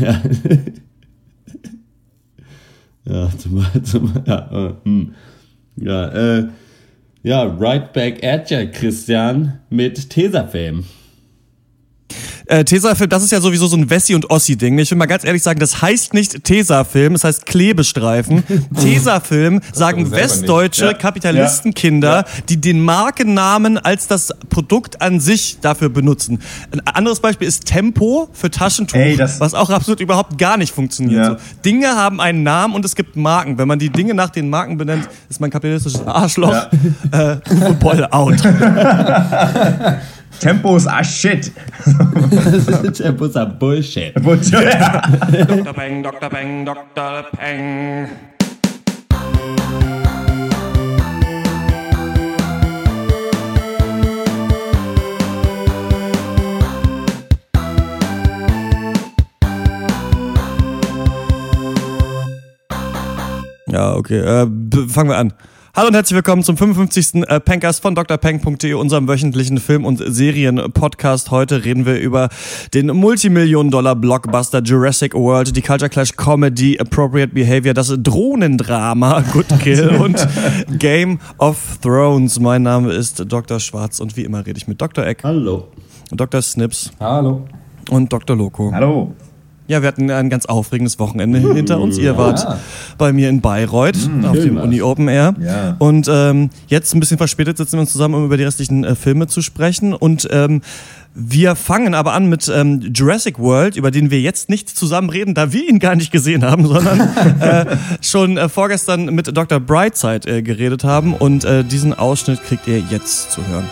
Ja. ja, zum, zum, ja, äh, hm. ja, äh, ja, right back at ya, Christian, mit Tesafilm. Äh, Tesafilm, das ist ja sowieso so ein Wessi- und Ossi-Ding. Ich will mal ganz ehrlich sagen, das heißt nicht Tesafilm, es heißt Klebestreifen. Tesafilm sagen westdeutsche Ja. Kapitalistenkinder, Ja. die den Markennamen als das Produkt an sich dafür benutzen. Ein anderes Beispiel ist Tempo für Taschentuch, Ey, das- was auch absolut überhaupt gar nicht funktioniert. Ja. So, Dinge haben einen Namen und es gibt Marken. Wenn man die Dinge nach den Marken benennt, ist man kapitalistisches Arschloch. Äh, Uwe Boll out. Tempo ist ah shit. Tempo ist ein Bullshit. Ja. Dr. Peng, Dr. Peng, Dr. Peng. Ja, okay. Äh, fangen wir an. Hallo und herzlich willkommen zum 55. äh, Pencast von drpeng.de, unserem wöchentlichen Film- und Serien-Podcast. Heute reden wir über den Multimillionen-Dollar-Blockbuster Jurassic World, die Culture Clash Comedy, Appropriate Behavior, das Drohnendrama Good Kill und Game of Thrones. Mein Name ist Dr. Schwarz und wie immer rede ich mit Dr. Eck, Hallo. Dr. Snips Hallo. und Dr. Loco. Hallo. Ja, wir hatten ein ganz aufregendes Wochenende hinter uns. Ihr wart bei mir in Bayreuth auf dem war's. Uni Open Air. Ja. Und ähm, jetzt ein bisschen verspätet sitzen wir uns zusammen, um über die restlichen äh, Filme zu sprechen. Und ähm, wir fangen aber an mit ähm, Jurassic World, über den wir jetzt nicht zusammen reden, da wir ihn gar nicht gesehen haben, sondern äh, schon äh, vorgestern mit Dr. Brightside äh, geredet haben. Und äh, diesen Ausschnitt kriegt ihr jetzt zu hören.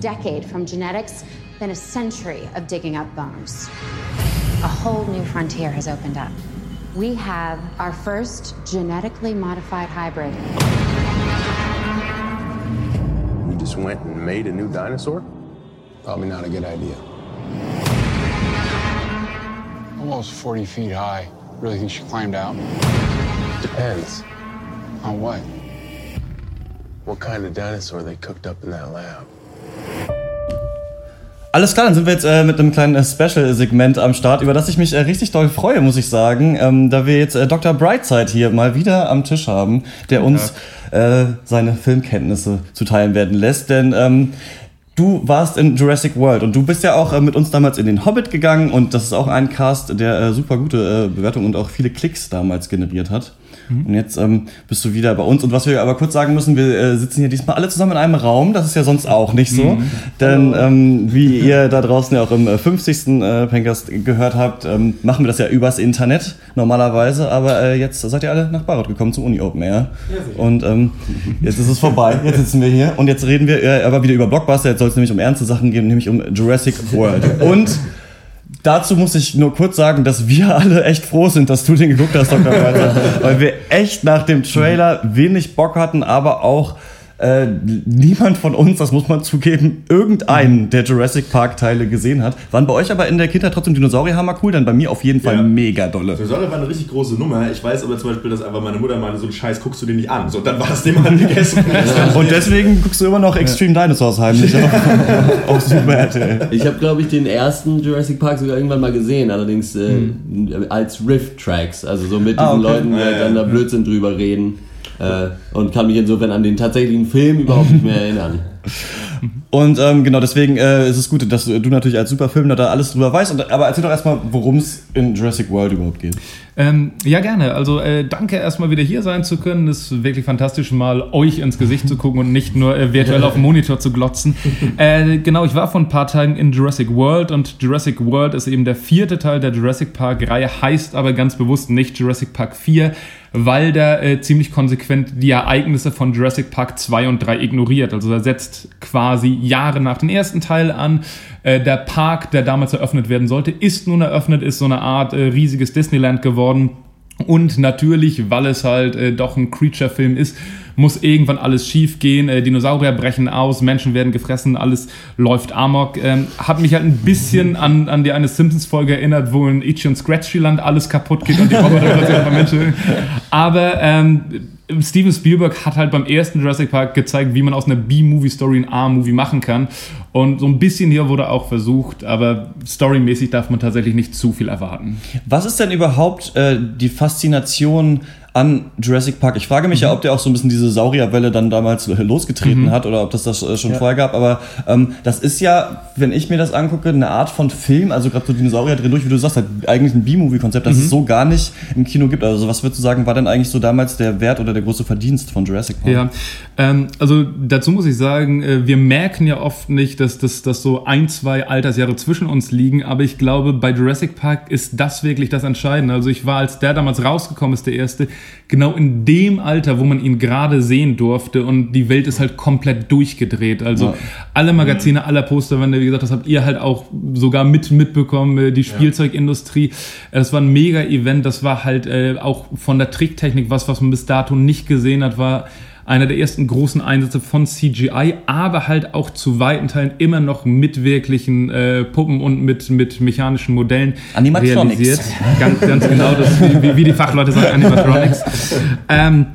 Decade from genetics than a century of digging up bones. A whole new frontier has opened up. We have our first genetically modified hybrid. We just went and made a new dinosaur? Probably not a good idea. Almost 40 feet high. Really think she climbed out? Depends On what? what kind of dinosaur they cooked up in that lab. Alles klar, dann sind wir jetzt äh, mit einem kleinen äh, Special-Segment am Start, über das ich mich äh, richtig doll freue, muss ich sagen, ähm, da wir jetzt äh, Dr. Brightside hier mal wieder am Tisch haben, der uns äh, seine Filmkenntnisse zuteilen werden lässt, denn ähm, du warst in Jurassic World und du bist ja auch äh, mit uns damals in den Hobbit gegangen und das ist auch ein Cast, der super gute Bewertungen und auch viele Klicks damals generiert hat. Und jetzt ähm, bist du wieder bei uns. Und was wir aber kurz sagen müssen, wir äh, sitzen hier diesmal alle zusammen in einem Raum. Das ist ja sonst auch nicht so. Denn ähm, wie ihr da draußen ja auch im äh, 50. Äh, Pencast gehört habt, ähm, machen wir das ja übers Internet normalerweise. Aber äh, jetzt seid ihr alle nach Bayreuth gekommen zum Uni Open Air. und ähm, jetzt ist es vorbei. Jetzt sitzen wir hier. Und jetzt reden wir äh, aber wieder über Blockbuster. Jetzt soll es nämlich um ernste Sachen gehen, nämlich um Jurassic World. Und Dazu muss ich nur kurz sagen, dass wir alle echt froh sind, dass du den geguckt hast, Dr. Walter. weil wir echt nach dem Trailer wenig Bock hatten, aber auch äh, niemand von uns, das muss man zugeben, irgendeinen der Jurassic Park Teile gesehen hat. Waren bei euch aber in der Kindheit trotzdem Dinosaurierhammer cool? Dann bei mir auf jeden Fall Ja. mega dolle. Dinosaurier war eine richtig große Nummer. Ich weiß aber zum Beispiel, dass einfach meine Mutter meinte, so einen Scheiß guckst du dir nicht an. So, und dann war das Thema gegessen. Und deswegen guckst du immer noch Extreme Dinosaurs heimlich auf, auf Super RTL. Ich habe, glaube ich, den ersten Jurassic Park sogar irgendwann mal gesehen, allerdings äh, als Riff-Tracks, also so mit diesen Ah, okay. Leuten, die Ja, halt ja, dann da. Blödsinn drüber reden. Äh, und kann mich insofern an den tatsächlichen Film überhaupt nicht mehr erinnern. Und ähm, genau deswegen äh, ist es gut, dass du natürlich als Superfilmer da alles drüber weißt. Und, aber erzähl doch erstmal, worum es in Jurassic World überhaupt geht. Ähm, ja, gerne. Also äh, danke erstmal wieder hier sein zu können. Es ist wirklich fantastisch, mal euch ins Gesicht zu gucken und nicht nur äh, virtuell auf dem Monitor zu glotzen. Äh, genau, ich war vor ein paar Tagen in Jurassic World und Jurassic World ist eben der vierte Teil der Jurassic Park-Reihe, heißt aber ganz bewusst nicht Jurassic Park 4, weil der äh, ziemlich konsequent die Ereignisse von Jurassic Park 2 und 3 ignoriert. Also er setzt quasi Jahre nach dem ersten Teil an. Äh, der Park, der damals eröffnet werden sollte, ist nun eröffnet, ist so eine Art äh, riesiges Disneyland geworden. Und natürlich, weil es halt äh, doch ein Creature-Film ist, muss irgendwann alles schief gehen. Äh, Dinosaurier brechen aus, Menschen werden gefressen, alles läuft amok. Ähm, hat mich halt ein bisschen an, an die eine Simpsons-Folge erinnert, wo in Itchy und Scratchyland alles kaputt geht und die Roboter einfach Menschen. Aber ähm, Steven Spielberg hat halt beim ersten Jurassic Park gezeigt, wie man aus einer B-Movie-Story ein A-Movie machen kann. Und so ein bisschen hier wurde auch versucht, aber storymäßig darf man tatsächlich nicht zu viel erwarten. Was ist denn überhaupt äh, die Faszination an Jurassic Park. Ich frage mich mhm. ja, ob der auch so ein bisschen diese Saurierwelle dann damals losgetreten mhm. hat oder ob das das äh, schon ja. vorher gab. Aber ähm, das ist ja, wenn ich mir das angucke, eine Art von Film, also gerade so Dinosaurier drin durch, wie du sagst, halt eigentlich ein B-Movie-Konzept, das mhm. es so gar nicht im Kino gibt. Also was würdest du sagen, war denn eigentlich so damals der Wert oder der große Verdienst von Jurassic Park? Ja, ähm, also dazu muss ich sagen, äh, wir merken ja oft nicht, dass, dass, dass so ein, zwei Altersjahre zwischen uns liegen, aber ich glaube, bei Jurassic Park ist das wirklich das Entscheidende. Also ich war, als der damals rausgekommen ist, der erste, genau in dem Alter, wo man ihn gerade sehen durfte und die Welt ist halt komplett durchgedreht. Also ja. alle Magazine, alle Posterwände, wie gesagt, das habt ihr halt auch sogar mit mitbekommen, äh, die Spielzeugindustrie. Das war ein Mega-Event, das war halt äh, auch von der Tricktechnik was, was man bis dato nicht gesehen hat, war einer der ersten großen Einsätze von CGI, aber halt auch zu weiten Teilen immer noch mit wirklichen äh, Puppen und mit, mit mechanischen Modellen realisiert. Ganz, ganz genau, das, wie, wie die Fachleute sagen, Animatronics. ähm,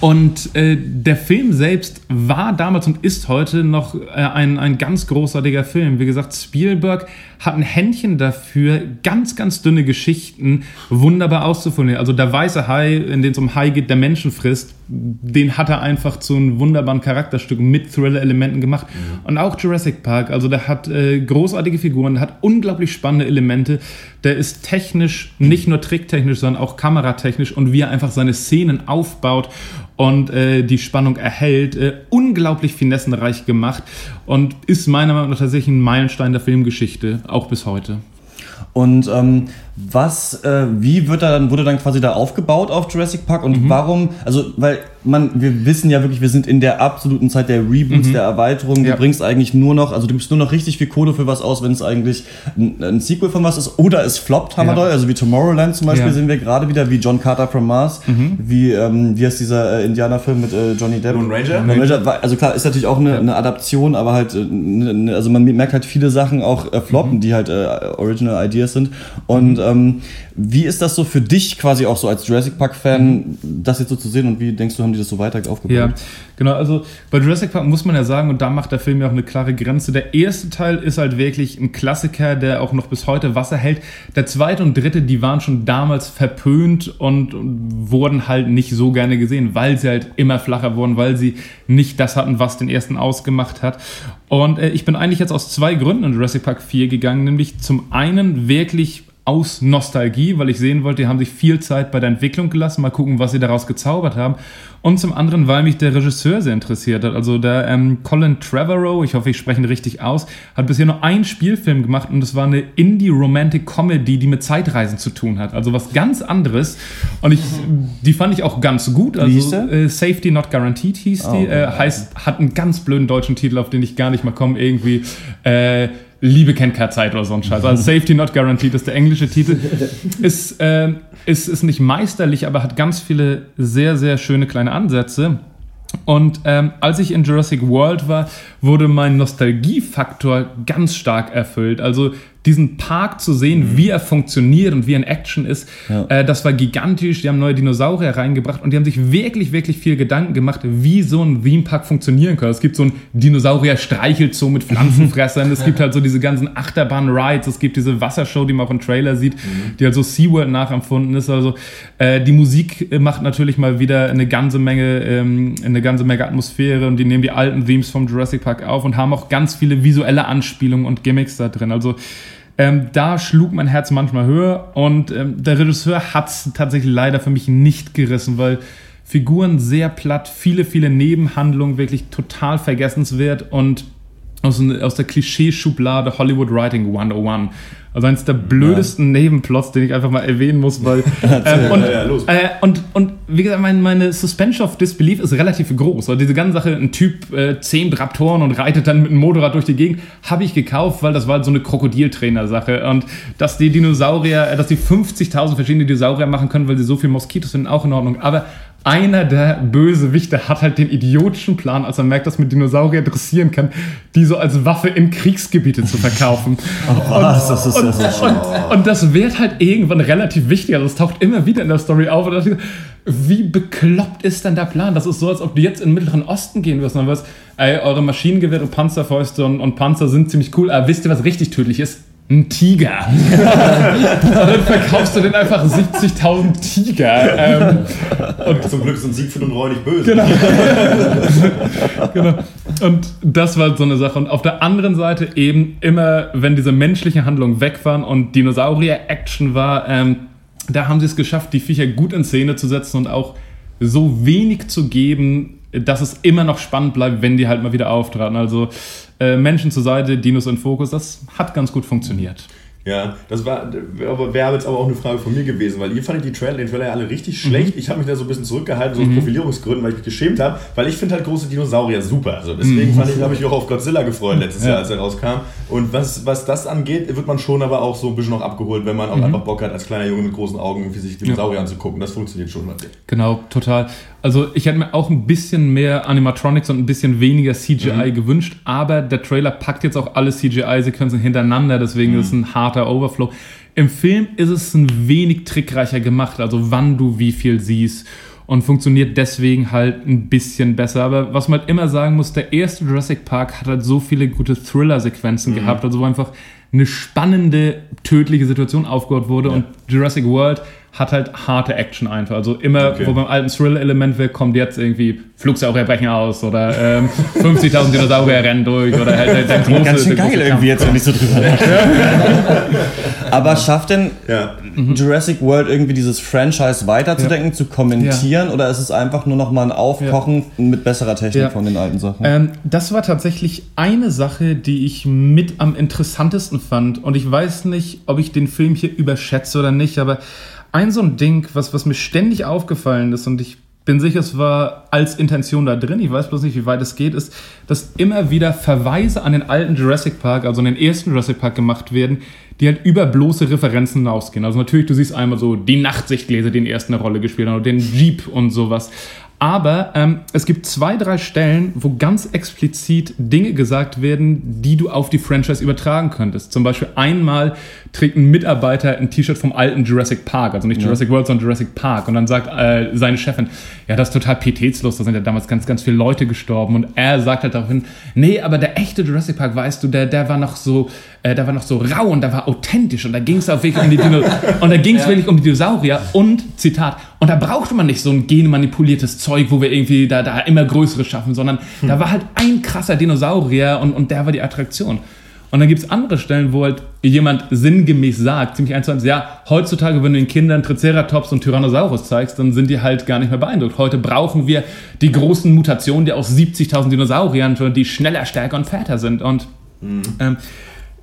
und äh, der Film selbst war damals und ist heute noch äh, ein, ein ganz großartiger Film. Wie gesagt, Spielberg hat ein Händchen dafür, ganz, ganz dünne Geschichten wunderbar auszuformulieren. Also der weiße Hai, in dem es um Hai geht, der Menschen frisst, den hat er einfach zu einem wunderbaren Charakterstück mit Thriller-Elementen gemacht. Mhm. Und auch Jurassic Park, also der hat äh, großartige Figuren, der hat unglaublich spannende Elemente. Der ist technisch, nicht nur tricktechnisch, sondern auch kameratechnisch und wie er einfach seine Szenen aufbaut und äh, die Spannung erhält, äh, unglaublich finessenreich gemacht und ist meiner Meinung nach tatsächlich ein Meilenstein der Filmgeschichte, auch bis heute. Und ähm, was, äh, wie wird da dann, wurde dann quasi da aufgebaut auf Jurassic Park und mhm. warum, also, weil man, wir wissen ja wirklich, wir sind in der absoluten Zeit der Reboots, mhm. der Erweiterung. Du ja. bringst eigentlich nur noch, also du gibst nur noch richtig viel Kohle für was aus, wenn es eigentlich ein, ein, Sequel von was ist oder es floppt hammerdoll. Ja. Also wie Tomorrowland zum Beispiel ja. sehen wir gerade wieder, wie John Carter from Mars, mhm. wie, ähm, wie heißt dieser äh, Indianerfilm mit äh, Johnny Depp? Lone Ranger? Lone Ranger. Also klar, ist natürlich auch eine, eine Adaption, aber halt, äh, ne, also man merkt halt viele Sachen auch äh, floppen, mhm. die halt äh, Original Ideas sind. Und mhm. Ähm, wie ist das so für dich quasi auch so als Jurassic Park-Fan, mhm. das jetzt so zu sehen und wie denkst du, haben die das so weiter aufgebaut? Ja, genau. Also bei Jurassic Park muss man ja sagen, und da macht der Film ja auch eine klare Grenze. Der erste Teil ist halt wirklich ein Klassiker, der auch noch bis heute Wasser hält. Der zweite und dritte, die waren schon damals verpönt und, und wurden halt nicht so gerne gesehen, weil sie halt immer flacher wurden, weil sie nicht das hatten, was den ersten ausgemacht hat. Und äh, ich bin eigentlich jetzt aus zwei Gründen in Jurassic Park 4 gegangen, nämlich zum einen wirklich aus Nostalgie, weil ich sehen wollte, die haben sich viel Zeit bei der Entwicklung gelassen, mal gucken, was sie daraus gezaubert haben. Und zum anderen, weil mich der Regisseur sehr interessiert hat. Also der ähm, Colin Trevorrow, ich hoffe, ich spreche ihn richtig aus, hat bisher nur einen Spielfilm gemacht und das war eine Indie-Romantic-Comedy, die mit Zeitreisen zu tun hat. Also was ganz anderes. Und ich, die fand ich auch ganz gut. Also, Wie hieß der? Äh, Safety Not Guaranteed hieß oh, die. Äh, heißt, hat einen ganz blöden deutschen Titel, auf den ich gar nicht mal komme. Irgendwie. Äh, Liebe kennt keine Zeit oder so ein Scheiß. Also Safety Not Guaranteed ist der englische Titel. Ist, äh, ist, ist nicht meisterlich, aber hat ganz viele sehr, sehr schöne kleine Ansätze. Und ähm, als ich in Jurassic World war, wurde mein Nostalgiefaktor ganz stark erfüllt. Also diesen Park zu sehen, wie er funktioniert und wie er in Action ist, Ja. äh, das war gigantisch. Die haben neue Dinosaurier reingebracht und die haben sich wirklich, wirklich viel Gedanken gemacht, wie so ein Theme-Park funktionieren kann. Es gibt so ein Dinosaurier-Streichelzoo mit Pflanzenfressern, es gibt halt so diese ganzen Achterbahn-Rides, es gibt diese Wassershow, die man auch im Trailer sieht, die halt so SeaWorld nachempfunden ist. Also äh, die Musik macht natürlich mal wieder eine ganze Menge, ähm, eine ganze Menge Atmosphäre und die nehmen die alten Themes vom Jurassic Park auf und haben auch ganz viele visuelle Anspielungen und Gimmicks da drin. Also ähm, da schlug mein Herz manchmal höher und ähm, der Regisseur hat es tatsächlich leider für mich nicht gerissen, weil Figuren sehr platt, viele, viele Nebenhandlungen wirklich total vergessenswert und aus, aus der Klischee-Schublade Hollywood Writing 101. Also eines der blödesten Nebenplots, den ich einfach mal erwähnen muss, weil ähm, und, Ja, ja, los. äh, und, und wie gesagt, mein, meine Suspension of Disbelief ist relativ groß. Also diese ganze Sache, ein Typ äh, zehn Raptoren und reitet dann mit einem Motorrad durch die Gegend, habe ich gekauft, weil das war halt so eine Krokodiltrainer-Sache. Und dass die Dinosaurier, äh, dass die 50.000 verschiedene Dinosaurier machen können, weil sie so viele Moskitos sind, auch in Ordnung. Aber einer der Bösewichte hat halt den idiotischen Plan, als er merkt, dass man Dinosaurier dressieren kann, die so als Waffe in Kriegsgebiete zu verkaufen. Was? Das ist ja so Und, und das wird halt irgendwann relativ wichtig. Also es taucht immer wieder in der Story auf. Und da dachte wie bekloppt ist denn der Plan? Das ist so, als ob du jetzt in den Mittleren Osten gehen wirst und dann wirst, ey, eure Maschinengewehre, Panzerfäuste und, und Panzer sind ziemlich cool, aber wisst ihr, was richtig tödlich ist? Ein Tiger. und dann verkaufst du den einfach 70.000 Tiger. Ähm, Zum Glück sind Siegfried und Roy nicht böse. Genau. genau. Und das war so eine Sache. Und auf der anderen Seite eben immer, wenn diese menschlichen Handlungen weg waren und Dinosaurier-Action war, ähm, da haben sie es geschafft, die Viecher gut in Szene zu setzen und auch so wenig zu geben, dass es immer noch spannend bleibt, wenn die halt mal wieder auftraten. Also äh, Menschen zur Seite, Dinos in Fokus, das hat ganz gut funktioniert. Ja, das war, aber wäre jetzt aber auch eine Frage von mir gewesen, weil ihr fandet die Trailer, den Trailer ja alle richtig schlecht. Ich habe mich da so ein bisschen zurückgehalten, so aus Profilierungsgründen, weil ich mich geschämt habe, weil ich finde halt große Dinosaurier super. Also deswegen fand ich, habe ich mich auch auf Godzilla gefreut letztes Jahr, als er rauskam. Und was, was das angeht, wird man schon aber auch so ein bisschen noch abgeholt, wenn man auch einfach Bock hat, als kleiner Junge mit großen Augen irgendwie sich Dinosaurier anzugucken. Das funktioniert schon dir. Genau, total. Also ich hätte mir auch ein bisschen mehr Animatronics und ein bisschen weniger CGI gewünscht, aber der Trailer packt jetzt auch alle CGI-Sequenzen hintereinander, deswegen ist es ein harter Overflow. Im Film ist es ein wenig trickreicher gemacht, also wann du wie viel siehst und funktioniert deswegen halt ein bisschen besser. Aber was man halt immer sagen muss, der erste Jurassic Park hat halt so viele gute Thriller-Sequenzen gehabt, also wo einfach eine spannende, tödliche Situation aufgebaut wurde und Jurassic World hat halt harte Action einfach. Also immer, Okay. wo beim alten Thrill-Element wäre, kommt jetzt irgendwie Flugsaurier brechen aus oder ähm, 50.000 Dinosaurier rennen durch oder halt der, der große... Ganz schön geil irgendwie jetzt, wenn ich so drüber nachdenke. Aber schafft denn Ja. Jurassic World irgendwie dieses Franchise weiterzudenken, zu kommentieren oder ist es einfach nur noch mal ein Aufkochen mit besserer Technik Ja. von den alten Sachen? Ähm, das war tatsächlich eine Sache, die ich mit am interessantesten fand. Und ich weiß nicht, ob ich den Film hier überschätze oder nicht, aber ein so ein Ding, was, was mir ständig aufgefallen ist und ich bin sicher, es war als Intention da drin, ich weiß bloß nicht, wie weit es geht, ist, dass immer wieder Verweise an den alten Jurassic Park, also an den ersten Jurassic Park gemacht werden, die halt über bloße Referenzen hinausgehen. Also natürlich, du siehst einmal so die Nachtsichtgläser, die in der ersten Rolle gespielt haben, oder den Jeep und sowas. Aber ähm, es gibt zwei, drei Stellen, wo ganz explizit Dinge gesagt werden, die du auf die Franchise übertragen könntest. Zum Beispiel einmal trägt ein Mitarbeiter ein T-Shirt vom alten Jurassic Park, also nicht Jurassic World, sondern Jurassic Park. Und dann sagt äh, seine Chefin, ja, das ist total pietätslos, da sind ja damals ganz, ganz viele Leute gestorben. Und er sagt halt daraufhin, nee, aber der echte Jurassic Park, weißt du, der, der war noch so, äh, der war noch so rau und der war authentisch und da ging es auch wirklich um die Dino und da ging es wirklich um die Dinosaurier und Zitat und da brauchte man nicht so ein genmanipuliertes Zeug, wo wir irgendwie da, da immer größere schaffen, sondern da war halt ein krasser Dinosaurier und, und der war die Attraktion. Und dann gibt es andere Stellen, wo halt jemand sinngemäß sagt, ziemlich eins zu eins, ja, heutzutage, wenn du den Kindern Triceratops und Tyrannosaurus zeigst, dann sind die halt gar nicht mehr beeindruckt. Heute brauchen wir die großen Mutationen, die aus 70.000 Dinosauriern, die schneller, stärker und fetter sind. Und ähm,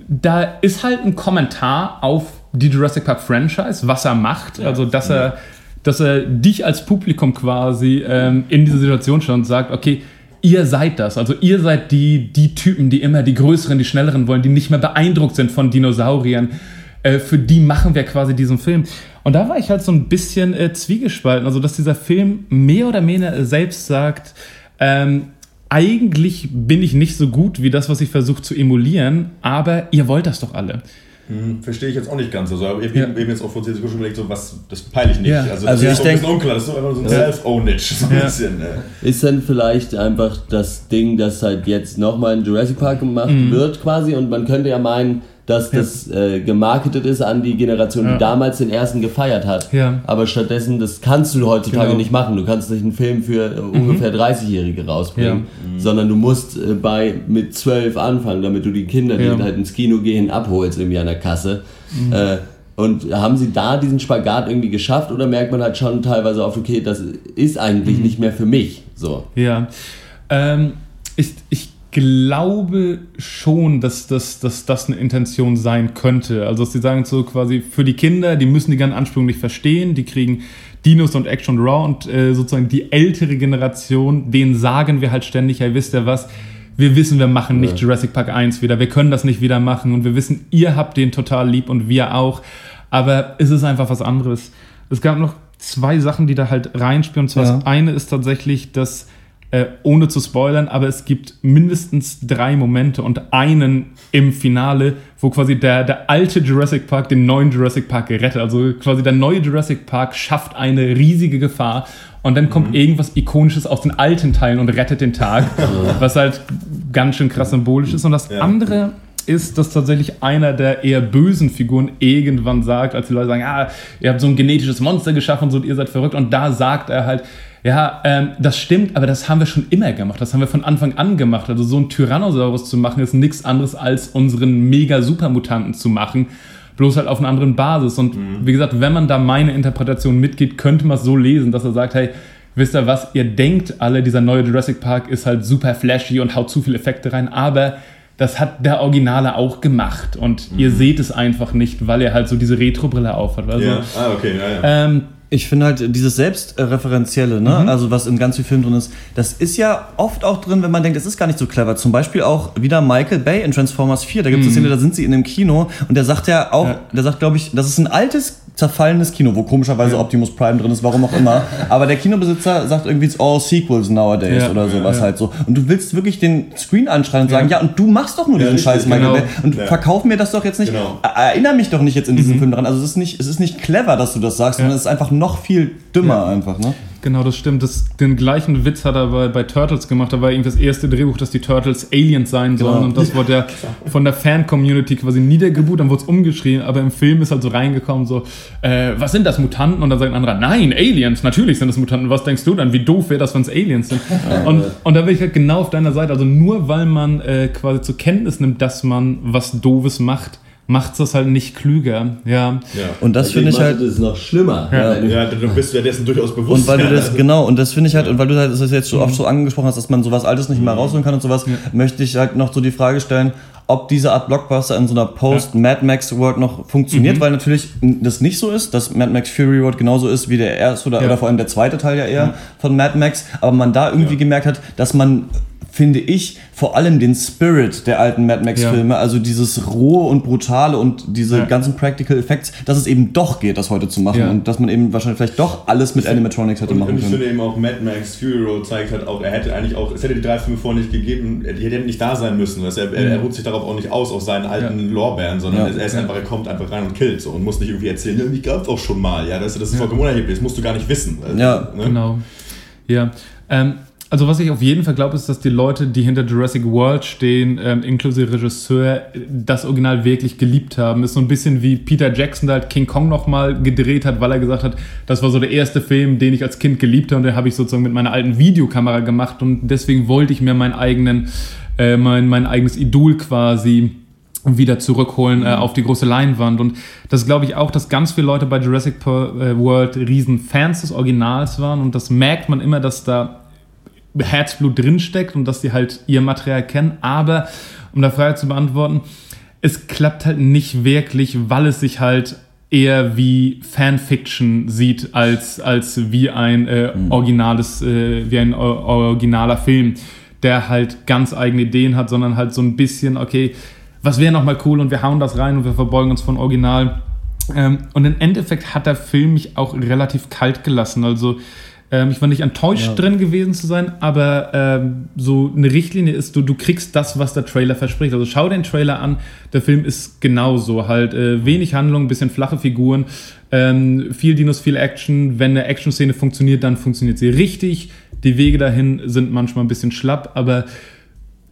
da ist halt ein Kommentar auf die Jurassic Park Franchise, was er macht. Also, dass er, dass er dich als Publikum quasi ähm, in diese Situation und sagt, okay, ihr seid das. Also ihr seid die, die Typen, die immer die größeren, die schnelleren wollen, die nicht mehr beeindruckt sind von Dinosauriern. Äh, für die machen wir quasi diesen Film. Und da war ich halt so ein bisschen äh, zwiegespalten. Also, dass dieser Film mehr oder weniger selbst sagt, ähm, eigentlich bin ich nicht so gut wie das, was ich versuche zu emulieren, aber ihr wollt das doch alle. Hm, Verstehe ich jetzt auch nicht ganz. Also, ich habe eben jetzt auch vor 10 Sekunden schon überlegt, so, was, das peile ich nicht. Ja. Also, Also das ich ist so ein bisschen unklar. Das ist so einfach so ein Self-Ownage. So ein Ja. bisschen. Äh. Ist dann vielleicht einfach das Ding, das halt jetzt nochmal in Jurassic Park gemacht Mhm. wird quasi und man könnte ja meinen, dass das äh, gemarketet ist an die Generation, Ja. die damals den ersten gefeiert hat. Ja. Aber stattdessen, das kannst du heutzutage Genau. Mhm. nicht machen. Du kannst nicht einen Film für äh, ungefähr 30-Jährige rausbringen, sondern du musst äh, bei mit 12 anfangen, damit du die Kinder, die Ja. Mhm. halt ins Kino gehen, abholst irgendwie an der Kasse. Äh, und haben sie da diesen Spagat irgendwie geschafft oder merkt man halt schon teilweise auf, okay, das ist Mhm. eigentlich nicht mehr für mich. So. Ja. Ähm, ich, ich glaube schon, dass, dass, dass das eine Intention sein könnte. Also, dass sie sagen so quasi für die Kinder, die müssen die ganzen Ansprüche nicht verstehen, die kriegen Dinos und Action Raw und äh, sozusagen die ältere Generation, denen sagen wir halt ständig, hey, wisst ihr was? Wir wissen, wir machen nicht Jurassic Park 1 wieder, wir können das nicht wieder machen und wir wissen, ihr habt den total lieb und wir auch, aber es ist einfach was anderes. Es gab noch zwei Sachen, die da halt reinspielen. Und zwar Ja. das eine ist tatsächlich, dass, äh, ohne zu spoilern, aber es gibt mindestens drei Momente und einen im Finale, wo quasi der, der alte Jurassic Park den neuen Jurassic Park gerettet. Also quasi der neue Jurassic Park schafft eine riesige Gefahr und dann kommt irgendwas Ikonisches aus den alten Teilen und rettet den Tag, was halt ganz schön krass symbolisch ist. Und das Ja. andere ist, dass tatsächlich einer der eher bösen Figuren irgendwann sagt, als die Leute sagen, ah, ihr habt so ein genetisches Monster geschaffen und so, und ihr seid verrückt. Und da sagt er halt, ja, ähm, das stimmt, aber das haben wir schon immer gemacht. Das haben wir von Anfang an gemacht. Also so ein Tyrannosaurus zu machen, ist nichts anderes als unseren mega-Supermutanten zu machen. Bloß halt auf einer anderen Basis. Und wie gesagt, wenn man da meine Interpretation mitgeht, könnte man es so lesen, dass er sagt, hey, wisst ihr was, ihr denkt alle, dieser neue Jurassic Park ist halt super flashy und haut zu viele Effekte rein, aber das hat der Originale auch gemacht und ihr seht es einfach nicht, weil er halt so diese Retro-Brille aufhat. Also, Ja. Ah, okay, ja, ja. ähm, Ich finde halt dieses Selbstreferenzielle, ne? also was in ganz vielen Filmen drin ist, das ist ja oft auch drin, wenn man denkt, es ist gar nicht so clever. Zum Beispiel auch wieder Michael Bay in Transformers 4. Da gibt es eine Szene, da sind sie in einem Kino und der sagt ja auch, Ja. der sagt, glaube ich, das ist ein altes, zerfallenes Kino, wo komischerweise Optimus Prime drin ist, warum auch immer. Aber der Kinobesitzer sagt irgendwie, it's all sequels nowadays Ja. oder sowas Ja. halt so. Und du willst wirklich den Screen anschreien und sagen, ja, und du machst doch nur diesen Scheiß, Michael genau. Bay. Und Ja. verkauf mir das doch jetzt nicht. Genau. Erinnere mich doch nicht jetzt in diesem Film dran. Also es ist nicht, es ist nicht clever, dass du das sagst, sondern es ist einfach noch viel dümmer Ja. einfach, ne? Genau, das stimmt. Das, den gleichen Witz hat er bei, bei Turtles gemacht. Da war irgendwie das erste Drehbuch, dass die Turtles Aliens sein sollen. Genau. Und das wurde ja von der Fan-Community quasi niedergebucht, dann wurde es umgeschrieben. Aber im Film ist halt so reingekommen, so, äh, was sind das, Mutanten? Und dann sagt ein anderer, nein, Aliens, natürlich sind das Mutanten. Was denkst du dann? Wie doof wäre das, wenn es Aliens sind? Und, und da bin ich halt genau auf deiner Seite. Also nur weil man äh, quasi zur Kenntnis nimmt, dass man was Doofes macht, macht es das halt nicht klüger. Ja. ja. Und das Deswegen finde ich halt. Das ist noch schlimmer. Ja. Ja, du bist ja dessen durchaus bewusst. Und weil du das, genau, und das finde ich halt, und weil du halt das jetzt so Mhm. oft so angesprochen hast, dass man sowas Altes nicht mehr rausholen kann und sowas, möchte ich halt noch so die Frage stellen, ob diese Art Blockbuster in so einer Post-Mad Max-World noch funktioniert, Mhm. weil natürlich das nicht so ist, dass Mad Max Fury Road genauso ist wie der erste oder, Ja. oder vor allem der zweite Teil ja eher von Mad Max, aber man da irgendwie gemerkt hat, dass man finde ich, vor allem den Spirit der alten Mad Max-Filme, also dieses rohe und brutale und diese Ja. ganzen Practical Effects, dass es eben doch geht, das heute zu machen Ja. und dass man eben wahrscheinlich vielleicht doch alles mit Animatronics hätte Und, machen und ich können. finde eben auch Mad Max Fury Road zeigt halt auch, er hätte eigentlich auch, es hätte die drei Filme vorher nicht gegeben, die hätten nicht da sein müssen. Weißt, er, er, er ruht sich darauf auch nicht aus, auf seinen alten Lorbeeren, sondern Ja. er ist einfach, er kommt einfach rein und killt so und muss nicht irgendwie erzählen, ja, die gab's auch schon mal. Ja, das, das ist vollkommen unerheblich, das musst du gar nicht wissen. Also, Ja, ne? Genau. Ja. Ähm, also was ich auf jeden Fall glaube, ist, dass die Leute, die hinter Jurassic World stehen, ähm, inklusive Regisseur, das Original wirklich geliebt haben. Ist so ein bisschen wie Peter Jackson, der halt King Kong nochmal gedreht hat, weil er gesagt hat, das war so der erste Film, den ich als Kind geliebt habe und den habe ich sozusagen mit meiner alten Videokamera gemacht und deswegen wollte ich mir meinen eigenen, äh, mein, mein eigenes Idol quasi wieder zurückholen äh, auf die große Leinwand. Und das glaube ich auch, dass ganz viele Leute bei Jurassic äh, World riesen Fans des Originals waren und das merkt man immer, dass da Herzblut drinsteckt und dass die halt ihr Material kennen. Aber um da Frage zu beantworten, es klappt halt nicht wirklich, weil es sich halt eher wie Fanfiction sieht als, als wie ein äh, originales, äh, wie ein originaler Film, der halt ganz eigene Ideen hat, sondern halt so ein bisschen, okay, was wäre nochmal cool und wir hauen das rein und wir verbeugen uns von Original. Ähm, und im Endeffekt hat der Film mich auch relativ kalt gelassen. Also Ähm, ich war nicht enttäuscht drin gewesen zu sein, aber ähm, so eine Richtlinie ist, du, du kriegst das, was der Trailer verspricht. Also schau den Trailer an, der Film ist genauso. Halt äh, wenig Handlung, bisschen flache Figuren, ähm, viel Dinos, viel Action. Wenn eine Action-Szene funktioniert, dann funktioniert sie richtig. Die Wege dahin sind manchmal ein bisschen schlapp, aber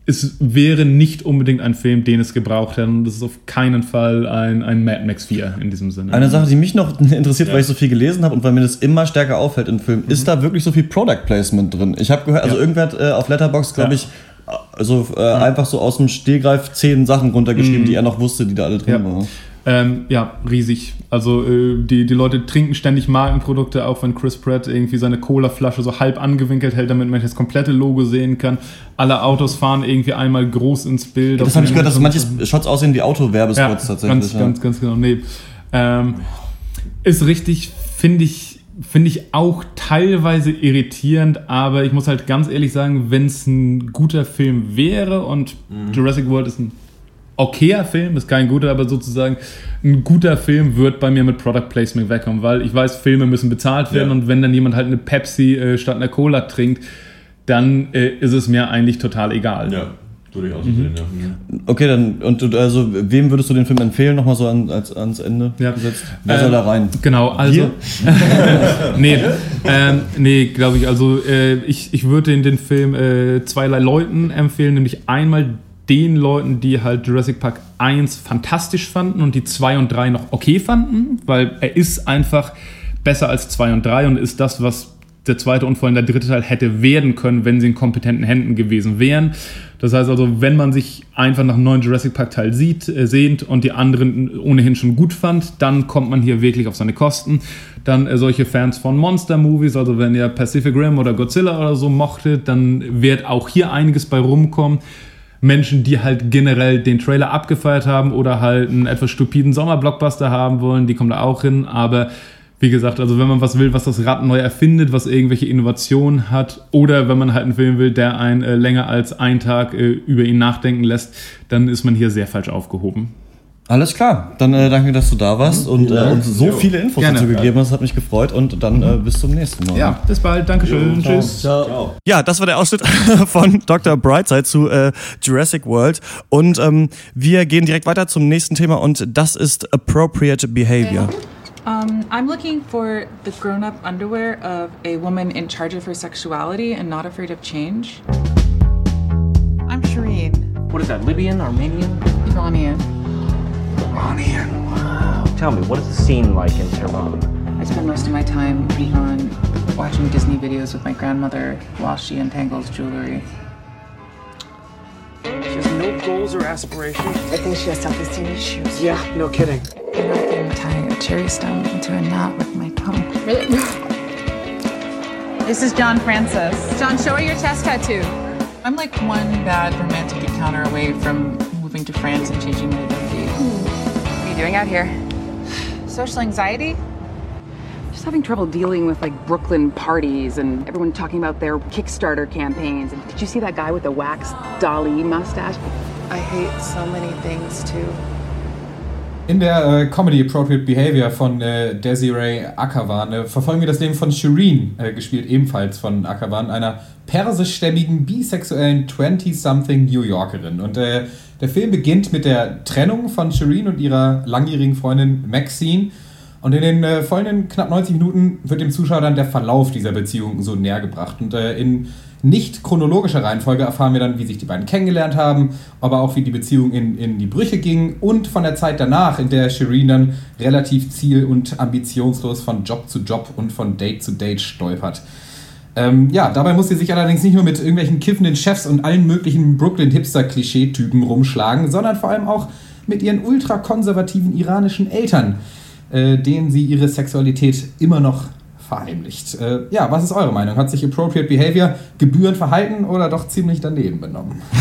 es wäre nicht unbedingt ein Film, den es gebraucht hätte. Und das ist auf keinen Fall ein, ein Mad Max 4 in diesem Sinne. Eine Sache, die mich noch interessiert, weil ich so viel gelesen habe und weil mir das immer stärker auffällt in Filmen, ist da wirklich so viel Product Placement drin? Ich habe gehört, also Ja. irgendwer hat äh, auf Letterbox, glaube Ja. ich, also äh, einfach so aus dem Stehgreif zehn Sachen runtergeschrieben, die er noch wusste, die da alle drin Ja. waren. Ähm, ja, riesig. Also äh, die, die Leute trinken ständig Markenprodukte, auch wenn Chris Pratt irgendwie seine Cola-Flasche so halb angewinkelt hält, damit man das komplette Logo sehen kann. Alle Autos fahren irgendwie einmal groß ins Bild. Das habe ich gehört, dass manche Shots aussehen wie Autowerbespots tatsächlich. Ganz, ja. ganz, ganz genau. Nee. Ähm, ist richtig, finde ich, finde ich auch teilweise irritierend, aber ich muss halt ganz ehrlich sagen, wenn es ein guter Film wäre und Jurassic World ist ein okayer Film, ist kein guter, aber sozusagen ein guter Film wird bei mir mit Product Placement wegkommen, weil ich weiß, Filme müssen bezahlt werden Ja. und wenn dann jemand halt eine Pepsi äh, statt einer Cola trinkt, dann äh, ist es mir eigentlich total egal. Ja, würde ich auch so sehen, ja. Mhm. Okay, dann, und du, also, wem würdest du den Film empfehlen, nochmal so an, als, ans Ende Ja. gesetzt? Wer Ähm, soll da rein? Genau, also. nee, ähm, nee glaube ich. Also, äh, ich, ich würde den, den Film äh, zweierlei Leuten empfehlen, nämlich einmal den Leuten, die halt Jurassic Park 1 fantastisch fanden und die 2 und 3 noch okay fanden, weil er ist einfach besser als 2 und 3 und ist das, was der zweite und vor allem der dritte Teil hätte werden können, wenn sie in kompetenten Händen gewesen wären. Das heißt also, wenn man sich einfach nach einem neuen Jurassic Park Teil sieht, äh, sehnt und die anderen ohnehin schon gut fand, dann kommt man hier wirklich auf seine Kosten. Dann äh, solche Fans von Monster Movies, also wenn ihr Pacific Rim oder Godzilla oder so mochtet, dann wird auch hier einiges bei rumkommen. Menschen, die halt generell den Trailer abgefeiert haben oder halt einen etwas stupiden Sommerblockbuster haben wollen, die kommen da auch hin. Aber wie gesagt, also wenn man was will, was das Rad neu erfindet, was irgendwelche Innovationen hat, oder wenn man halt einen Film will, der einen äh, länger als einen Tag äh, über ihn nachdenken lässt, dann ist man hier sehr falsch aufgehoben. Alles klar, dann äh, danke, dass du da warst und äh, uns so viele Infos Gerne. dazu gegeben hast. Hat mich gefreut und dann äh, bis zum nächsten Mal. Ja, bis bald. Dankeschön. Tschüss. Ciao. Ja, das war der Ausschnitt von Dr. Brightside zu äh, Jurassic World. Und ähm, wir gehen direkt weiter zum nächsten Thema und das ist Appropriate Behavior. Um, I'm looking for the grown up underwear of a woman in charge of her sexuality and not afraid of change. I'm Shireen. What is that, Libyan, Armenian? Iranian. Iranian, wow. Tell me, what is the scene like in Tehran? I spend most of my time in Iran watching Disney videos with my grandmother while she entangles jewelry. She has no goals or aspirations. I think she has self-esteem issues. Yeah, no kidding. And I can tie a cherry stem into a knot with my tongue. Really? this is John Francis. John, show her your chest tattoo. I'm like one bad romantic encounter away from moving to France and changing my identity. What are you doing out here? Social anxiety? Just having trouble dealing with like Brooklyn parties and everyone talking about their Kickstarter campaigns. And did you see that guy with the wax Dali mustache? I hate so many things too. In der äh, Comedy Appropriate Behavior von äh, Desiree Akavan äh, verfolgen wir das Leben von Shireen, äh, gespielt ebenfalls von Akavan, einer persischstämmigen, bisexuellen 20-something New Yorkerin. Und äh, der Film beginnt mit der Trennung von Shireen und ihrer langjährigen Freundin Maxine. Und in den äh, folgenden knapp 90 Minuten wird dem Zuschauer dann der Verlauf dieser Beziehung so näher gebracht. Und äh, in nicht chronologischer Reihenfolge erfahren wir dann, wie sich die beiden kennengelernt haben, aber auch wie die Beziehung in, in die Brüche ging und von der Zeit danach, in der Shireen dann relativ ziel- und ambitionslos von Job zu Job und von Date zu Date stolpert. Ähm, ja, dabei muss sie sich allerdings nicht nur mit irgendwelchen kiffenden Chefs und allen möglichen Brooklyn-Hipster-Klischee-Typen rumschlagen, sondern vor allem auch mit ihren ultrakonservativen iranischen Eltern, äh, denen sie ihre Sexualität immer noch verheimlicht. Äh, ja, was ist eure Meinung? Hat sich Appropriate Behavior gebührend verhalten oder doch ziemlich daneben benommen?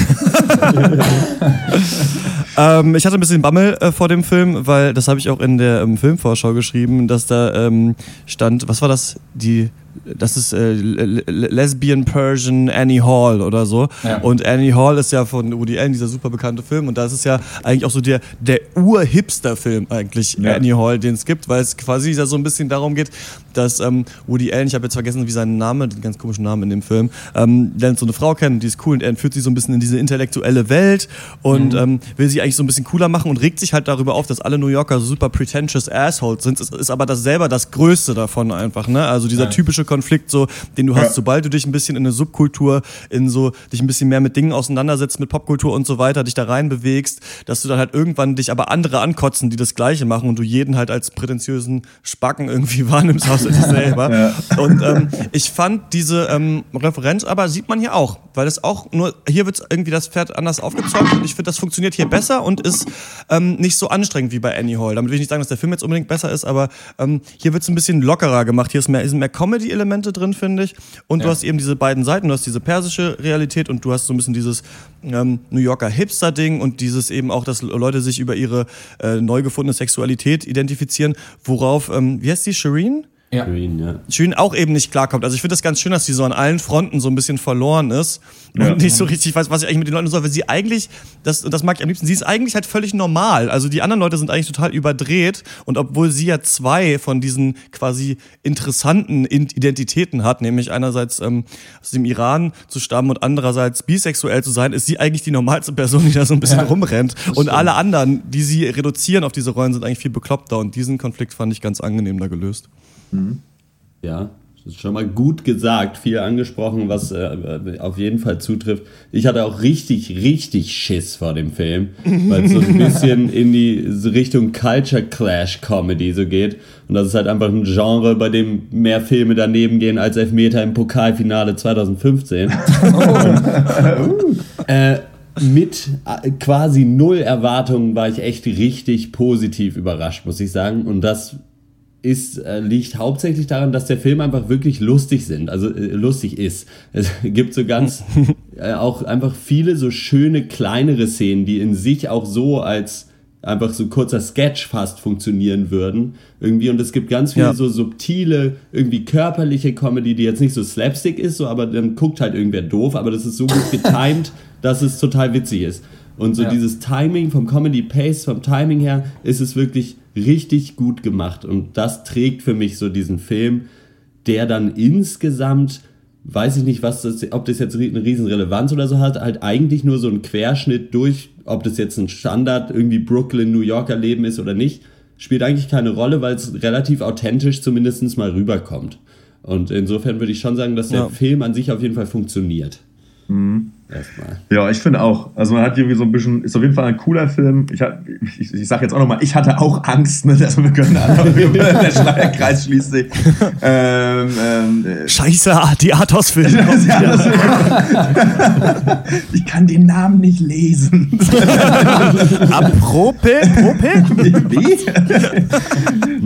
Ähm, ich hatte ein bisschen Bammel äh, vor dem Film, weil das habe ich auch in der ähm, Filmvorschau geschrieben, dass da ähm, stand, was war das? Die das ist äh, Lesbian Persian Annie Hall oder so. Ja. Und Annie Hall ist ja von Woody Allen, dieser super bekannte Film. Und das ist ja eigentlich auch so der, der Ur-Hipster-Film eigentlich, ja. Annie Hall, den es gibt, weil es quasi ja so ein bisschen darum geht, dass ähm, Woody Allen, ich habe jetzt vergessen, wie sein Name, den ganz komischen Namen in dem Film, ähm, lernt so eine Frau kennen, die ist cool und er entführt sie so ein bisschen in diese intellektuelle Welt und mhm. ähm, will sie eigentlich so ein bisschen cooler machen und regt sich halt darüber auf, dass alle New Yorker so super pretentious Assholes sind. Es ist aber das selber das Größte davon einfach, ne? Also dieser ja. typische Konflikt, so, den du hast, ja. sobald du dich ein bisschen in eine Subkultur, in so, dich ein bisschen mehr mit Dingen auseinandersetzt, mit Popkultur und so weiter, dich da rein bewegst, dass du dann halt irgendwann dich aber andere ankotzen, die das Gleiche machen und du jeden halt als prätentiösen Spacken irgendwie wahrnimmst aus dich selber. ja. Und ähm, ich fand diese ähm, Referenz aber sieht man hier auch, weil es auch nur, hier wird irgendwie das Pferd anders aufgezäumt und ich finde, das funktioniert hier besser und ist ähm, nicht so anstrengend wie bei Annie Hall. Damit will ich nicht sagen, dass der Film jetzt unbedingt besser ist, aber ähm, hier wird es ein bisschen lockerer gemacht. Hier ist mehr, sind mehr Comedy-Elemente drin, finde ich. Und ja. du hast eben diese beiden Seiten. Du hast diese persische Realität und du hast so ein bisschen dieses ähm, New Yorker Hipster-Ding und dieses eben auch, dass Leute sich über ihre äh, neu gefundene Sexualität identifizieren, worauf, ähm, wie heißt die, Shireen? Ja. Green, ja. Schön auch eben nicht klarkommt. Also ich finde das ganz schön, dass sie so an allen Fronten so ein bisschen verloren ist ja. und nicht so richtig weiß, was ich eigentlich mit den Leuten soll. Weil sie eigentlich, das, und das mag ich am liebsten, sie ist eigentlich halt völlig normal. Also die anderen Leute sind eigentlich total überdreht und obwohl sie ja zwei von diesen quasi interessanten Identitäten hat, nämlich einerseits ähm, aus dem Iran zu stammen und andererseits bisexuell zu sein, ist sie eigentlich die normalste Person, die da so ein bisschen ja, rumrennt. Und alle anderen, die sie reduzieren auf diese Rollen, sind eigentlich viel bekloppter und diesen Konflikt fand ich ganz angenehm da gelöst. Mhm. Ja, das ist schon mal gut gesagt, viel angesprochen, was äh, auf jeden Fall zutrifft. Ich hatte auch richtig, richtig Schiss vor dem Film, weil es so ein bisschen in die Richtung Culture Clash Comedy so geht. Und das ist halt einfach ein Genre, bei dem mehr Filme daneben gehen als Elfmeter im Pokalfinale 2015. Und, äh, mit äh, quasi null Erwartungen war ich echt richtig positiv überrascht, muss ich sagen. Und das ist, äh, liegt hauptsächlich daran, dass der Film einfach wirklich lustig sind, also äh, lustig ist. Es gibt so ganz äh, auch einfach viele so schöne kleinere Szenen, die in sich auch so als einfach so kurzer Sketch fast funktionieren würden irgendwie und es gibt ganz viele ja. so subtile irgendwie körperliche Comedy, die jetzt nicht so slapstick ist, so aber dann guckt halt irgendwer doof, aber das ist so gut getimed, dass es total witzig ist. Und so ja. dieses Timing vom Comedy Pace, vom Timing her, ist es wirklich richtig gut gemacht. Und das trägt für mich so diesen Film, der dann insgesamt, weiß ich nicht, was das, ob das jetzt eine riesen Relevanz oder so hat, halt eigentlich nur so ein Querschnitt durch, ob das jetzt ein Standard irgendwie Brooklyn, New Yorker Leben ist oder nicht, spielt eigentlich keine Rolle, weil es relativ authentisch zumindest mal rüberkommt. Und insofern würde ich schon sagen, dass der ja. Film an sich auf jeden Fall funktioniert. Mhm. Erstmal. Ja, ich finde auch. Also man hat irgendwie so ein bisschen, ist auf jeden Fall ein cooler Film. Ich, ich, ich sage jetzt auch nochmal, ich hatte auch Angst, ne, dass wir können der Schleierkreis schließt sich. Ähm, ähm, äh, Scheiße, die Athos-Filme. ich kann den Namen nicht lesen. Aprope? Wie?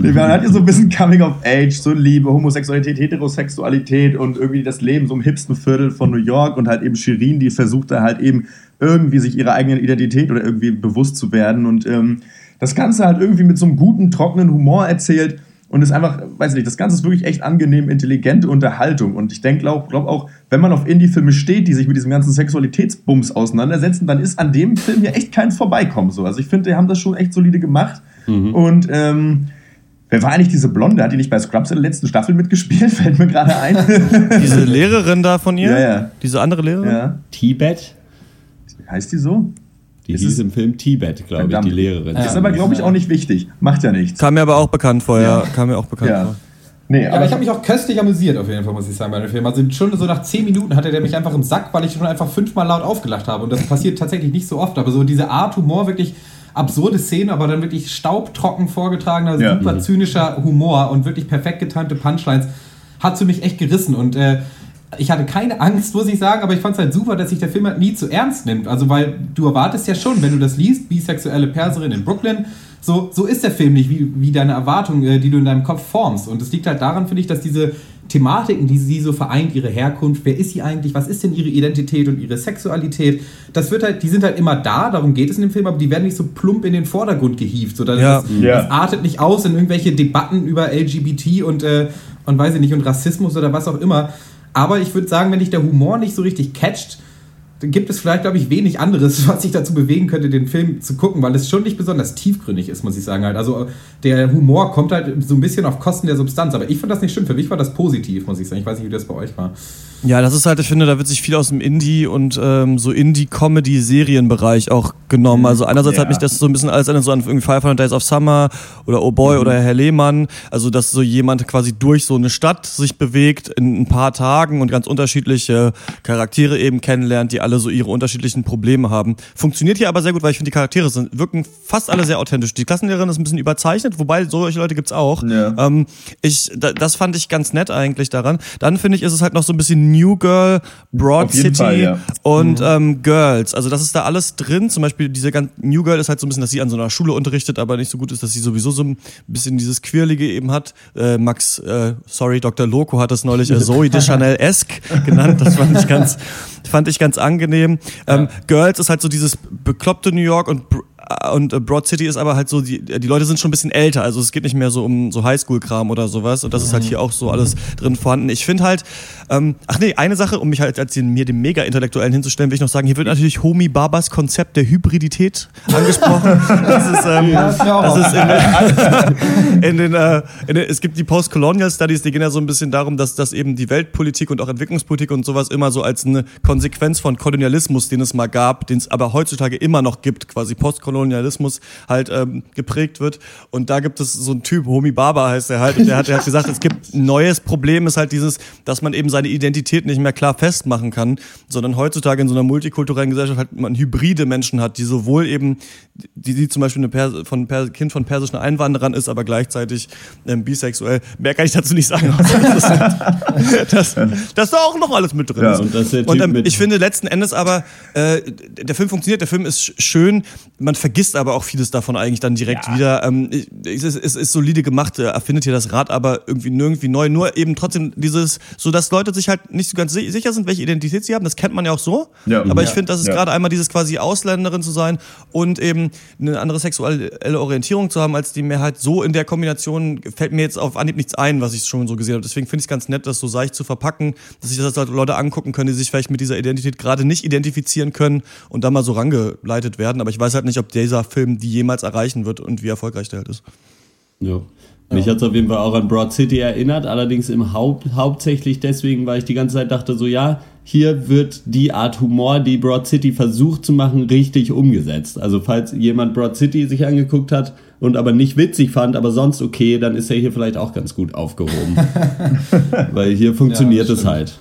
nee, man hat hier so ein bisschen Coming of Age, so Liebe, Homosexualität, Heterosexualität und irgendwie das Leben so im hipsten Viertel von New York und halt eben Shirin, die versucht da halt eben irgendwie sich ihrer eigenen Identität oder irgendwie bewusst zu werden und ähm, das Ganze halt irgendwie mit so einem guten, trockenen Humor erzählt und ist einfach, weiß ich nicht, das Ganze ist wirklich echt angenehm, intelligente Unterhaltung und ich denke, glaube glaub auch, wenn man auf Indie-Filme steht, die sich mit diesem ganzen Sexualitätsbums auseinandersetzen, dann ist an dem Film ja echt kein Vorbeikommen so. Also ich finde, die haben das schon echt solide gemacht mhm. und ähm, Wer war eigentlich diese Blonde? Hat die nicht bei Scrubs in der letzten Staffel mitgespielt? Fällt mir gerade ein. diese Lehrerin da von ihr? Ja, ja. Diese andere Lehrerin? Ja. Tibet? Heißt die so? Die ist hieß im Film Tibet, glaube ich, die Lehrerin. Ja. Ist aber, glaube ich, auch nicht wichtig. Macht ja nichts. Kam mir aber auch bekannt vor, ja. Kam mir auch bekannt ja. vor. Nee, aber, ja, aber ich habe mich auch köstlich amüsiert, auf jeden Fall, muss ich sagen, bei dem Film. Also schon so nach zehn Minuten hatte der mich einfach im Sack, weil ich schon einfach fünfmal laut aufgelacht habe. Und das passiert tatsächlich nicht so oft. Aber so diese Art Humor wirklich absurde Szenen, aber dann wirklich staubtrocken vorgetragener, ja. super mhm. zynischer Humor und wirklich perfekt getimte Punchlines hat für mich echt gerissen. Und äh, ich hatte keine Angst, muss ich sagen, aber ich fand es halt super, dass sich der Film halt nie zu ernst nimmt. Also, weil du erwartest ja schon, wenn du das liest, bisexuelle Perserin in Brooklyn, so, so ist der Film nicht, wie, wie deine Erwartungen, äh, die du in deinem Kopf formst. Und es liegt halt daran, finde ich, dass diese Thematiken, die sie so vereint, ihre Herkunft, wer ist sie eigentlich, was ist denn ihre Identität und ihre Sexualität, das wird halt, die sind halt immer da, darum geht es in dem Film, aber die werden nicht so plump in den Vordergrund gehievt. So, das, Ja. das, Ja. das artet nicht aus in irgendwelche Debatten über LGBT und, äh, und weiß ich nicht, und Rassismus oder was auch immer. Aber ich würde sagen, wenn dich der Humor nicht so richtig catcht, gibt es vielleicht, glaube ich, wenig anderes, was sich dazu bewegen könnte, den Film zu gucken, weil es schon nicht besonders tiefgründig ist, muss ich sagen. Halt. Also der Humor kommt halt so ein bisschen auf Kosten der Substanz, aber ich fand das nicht schlimm. Für mich war das positiv, muss ich sagen. Ich weiß nicht, wie das bei euch war. Ja, das ist halt, ich finde, da wird sich viel aus dem Indie- und ähm, so Indie-Comedy-Serienbereich auch genommen. Also einerseits Ja. hat mich das so ein bisschen alles erinnert, so an irgendwie 500 Days of Summer oder Oh Boy oder Herr Lehmann. Also, dass so jemand quasi durch so eine Stadt sich bewegt in ein paar Tagen und ganz unterschiedliche Charaktere eben kennenlernt, die alle so ihre unterschiedlichen Probleme haben. Funktioniert hier aber sehr gut, weil ich finde, die Charaktere sind, wirken fast alle sehr authentisch. Die Klassenlehrerin ist ein bisschen überzeichnet, wobei solche Leute gibt's auch. Ähm, ich, da, das fand ich ganz nett eigentlich daran. Dann finde ich, ist es halt noch so ein bisschen New Girl, Broad City Fall, ja. und ähm, Girls. Also das ist da alles drin. Zum Beispiel diese ganz New Girl ist halt so ein bisschen, dass sie an so einer Schule unterrichtet, aber nicht so gut ist, dass sie sowieso so ein bisschen dieses Queerlige eben hat. Äh, Max, äh, sorry, Dr. Loco hat es neulich äh, Zoe Deschanel-esque genannt. Das fand ich ganz, fand ich ganz angenehm. Ähm, Girls ist halt so dieses bekloppte New York und und äh, Broad City ist aber halt so, die, die Leute sind schon ein bisschen älter, also es geht nicht mehr so um so Highschool-Kram oder sowas. Und das ist halt hier auch so alles drin vorhanden. Ich finde halt, ähm, ach nee, eine Sache, um mich halt als den, mir dem Mega-Intellektuellen hinzustellen, will ich noch sagen, hier wird natürlich Homi Babas Konzept der Hybridität angesprochen. Das ist, ähm, das ist in, in den, äh, in den, es gibt die Post-Colonial Studies, die gehen ja so ein bisschen darum, dass, dass eben die Weltpolitik und auch Entwicklungspolitik und sowas immer so als eine Konsequenz von Kolonialismus, den es mal gab, den es aber heutzutage immer noch gibt, quasi Postkolonialismus halt ähm, geprägt wird. Und da gibt es so einen Typ, Homi Baba heißt er halt, und der hat, der hat gesagt, es gibt ein neues Problem, ist halt dieses, dass man eben seine Identität nicht mehr klar festmachen kann, sondern heutzutage in so einer multikulturellen Gesellschaft halt man hybride Menschen hat, die sowohl eben, die, die zum Beispiel eine Pers von Pers Kind von persischen Einwanderern ist, aber gleichzeitig ähm, bisexuell. Mehr kann ich dazu nicht sagen. Das, ist- das, da auch noch alles mit drin. Ja, ist. und der und Typ ähm, ich finde letzten Endes aber, äh, der Film funktioniert, der Film ist sch- schön, man vergisst aber auch vieles davon eigentlich dann direkt wieder. Ähm, es, ist, es ist solide gemacht, er erfindet hier das Rad aber irgendwie nirgendwie neu, nur eben trotzdem dieses, so dass Leute sich halt nicht so ganz si- sicher sind, welche Identität sie haben, das kennt man ja auch so. Ja. aber ich Ja. finde, das ist Ja. gerade einmal dieses quasi Ausländerin zu sein und eben eine andere sexuelle Orientierung zu haben als die Mehrheit. So in der Kombination fällt mir jetzt auf Anhieb nichts ein, was ich schon so gesehen habe. Deswegen finde ich es ganz nett, das so seicht zu verpacken, dass sich das halt Leute angucken können, die sich vielleicht mit dieser Identität gerade nicht identifizieren können und da mal so rangeleitet werden. Aber ich weiß halt nicht, ob dieser Film die jemals erreichen wird und wie erfolgreich der halt ist. Ja. Mich hat es auf jeden Fall auch an Broad City erinnert, allerdings im Haupt, hauptsächlich deswegen, weil ich die ganze Zeit dachte, so ja, hier wird die Art Humor, die Broad City versucht zu machen, richtig umgesetzt. Also falls jemand Broad City sich angeguckt hat und aber nicht witzig fand, aber sonst okay, dann ist er hier vielleicht auch ganz gut aufgehoben. weil hier funktioniert Ja, es halt.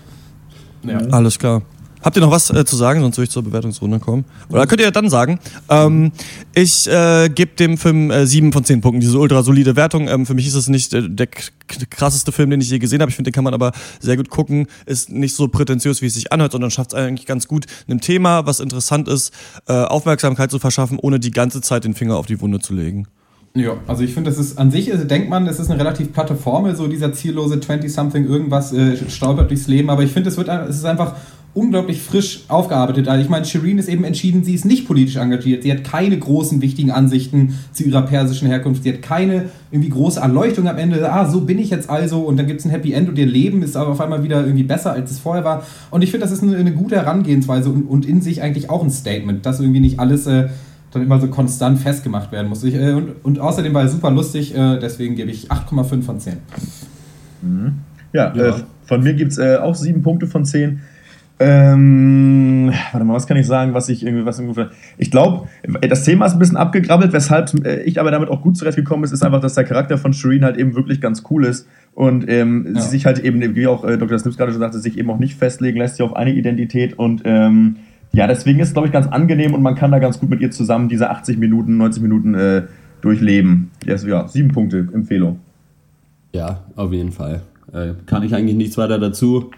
Ja. Alles klar. Habt ihr noch was äh, zu sagen, sonst würde ich zur Bewertungsrunde kommen? Oder könnt ihr dann sagen? Ähm, ich äh, gebe dem Film äh, 7 von 10 Punkten, diese ultra solide Wertung. Ähm, für mich ist es nicht äh, der krasseste Film, den ich je gesehen habe. Ich finde, den kann man aber sehr gut gucken. Ist nicht so prätentiös, wie es sich anhört, sondern schafft es eigentlich ganz gut, einem Thema, was interessant ist, äh, Aufmerksamkeit zu verschaffen, ohne die ganze Zeit den Finger auf die Wunde zu legen. Ja, also ich finde, das ist an sich, also denkt man, das ist eine relativ platte Formel, so dieser ziellose 20-something irgendwas äh, stolpert durchs Leben, aber ich finde, es wird es ist einfach unglaublich frisch aufgearbeitet. Also ich meine, Shireen ist eben entschieden, sie ist nicht politisch engagiert. Sie hat keine großen, wichtigen Ansichten zu ihrer persischen Herkunft. Sie hat keine irgendwie große Erleuchtung am Ende. Ah, so bin ich jetzt also und dann gibt es ein Happy End und ihr Leben ist aber auf einmal wieder irgendwie besser, als es vorher war. Und ich finde, das ist eine, eine gute Herangehensweise und, und in sich eigentlich auch ein Statement, dass irgendwie nicht alles äh, dann immer so konstant festgemacht werden muss. Ich, äh, und, und außerdem war er super lustig, äh, deswegen gebe ich 8,5 von 10. Ja, Ja. Äh, von mir gibt es äh, auch sieben Punkte von zehn. Ähm, warte mal, was kann ich sagen, was ich irgendwie, was irgendwie, ich glaube, das Thema ist ein bisschen abgegrabbelt, weshalb äh, ich aber damit auch gut zurechtgekommen ist, ist einfach, dass der Charakter von Shireen halt eben wirklich ganz cool ist und ähm, Ja. sie sich halt eben, wie auch äh, Dr. Snips gerade schon sagte, sich eben auch nicht festlegen lässt, sie auf eine Identität und ähm, ja, deswegen ist es, glaube ich, ganz angenehm und man kann da ganz gut mit ihr zusammen diese 80 Minuten, 90 Minuten äh, durchleben. Yes, ja, sieben Punkte, Empfehlung. Ja, auf jeden Fall. Äh, kann ich eigentlich nichts weiter dazu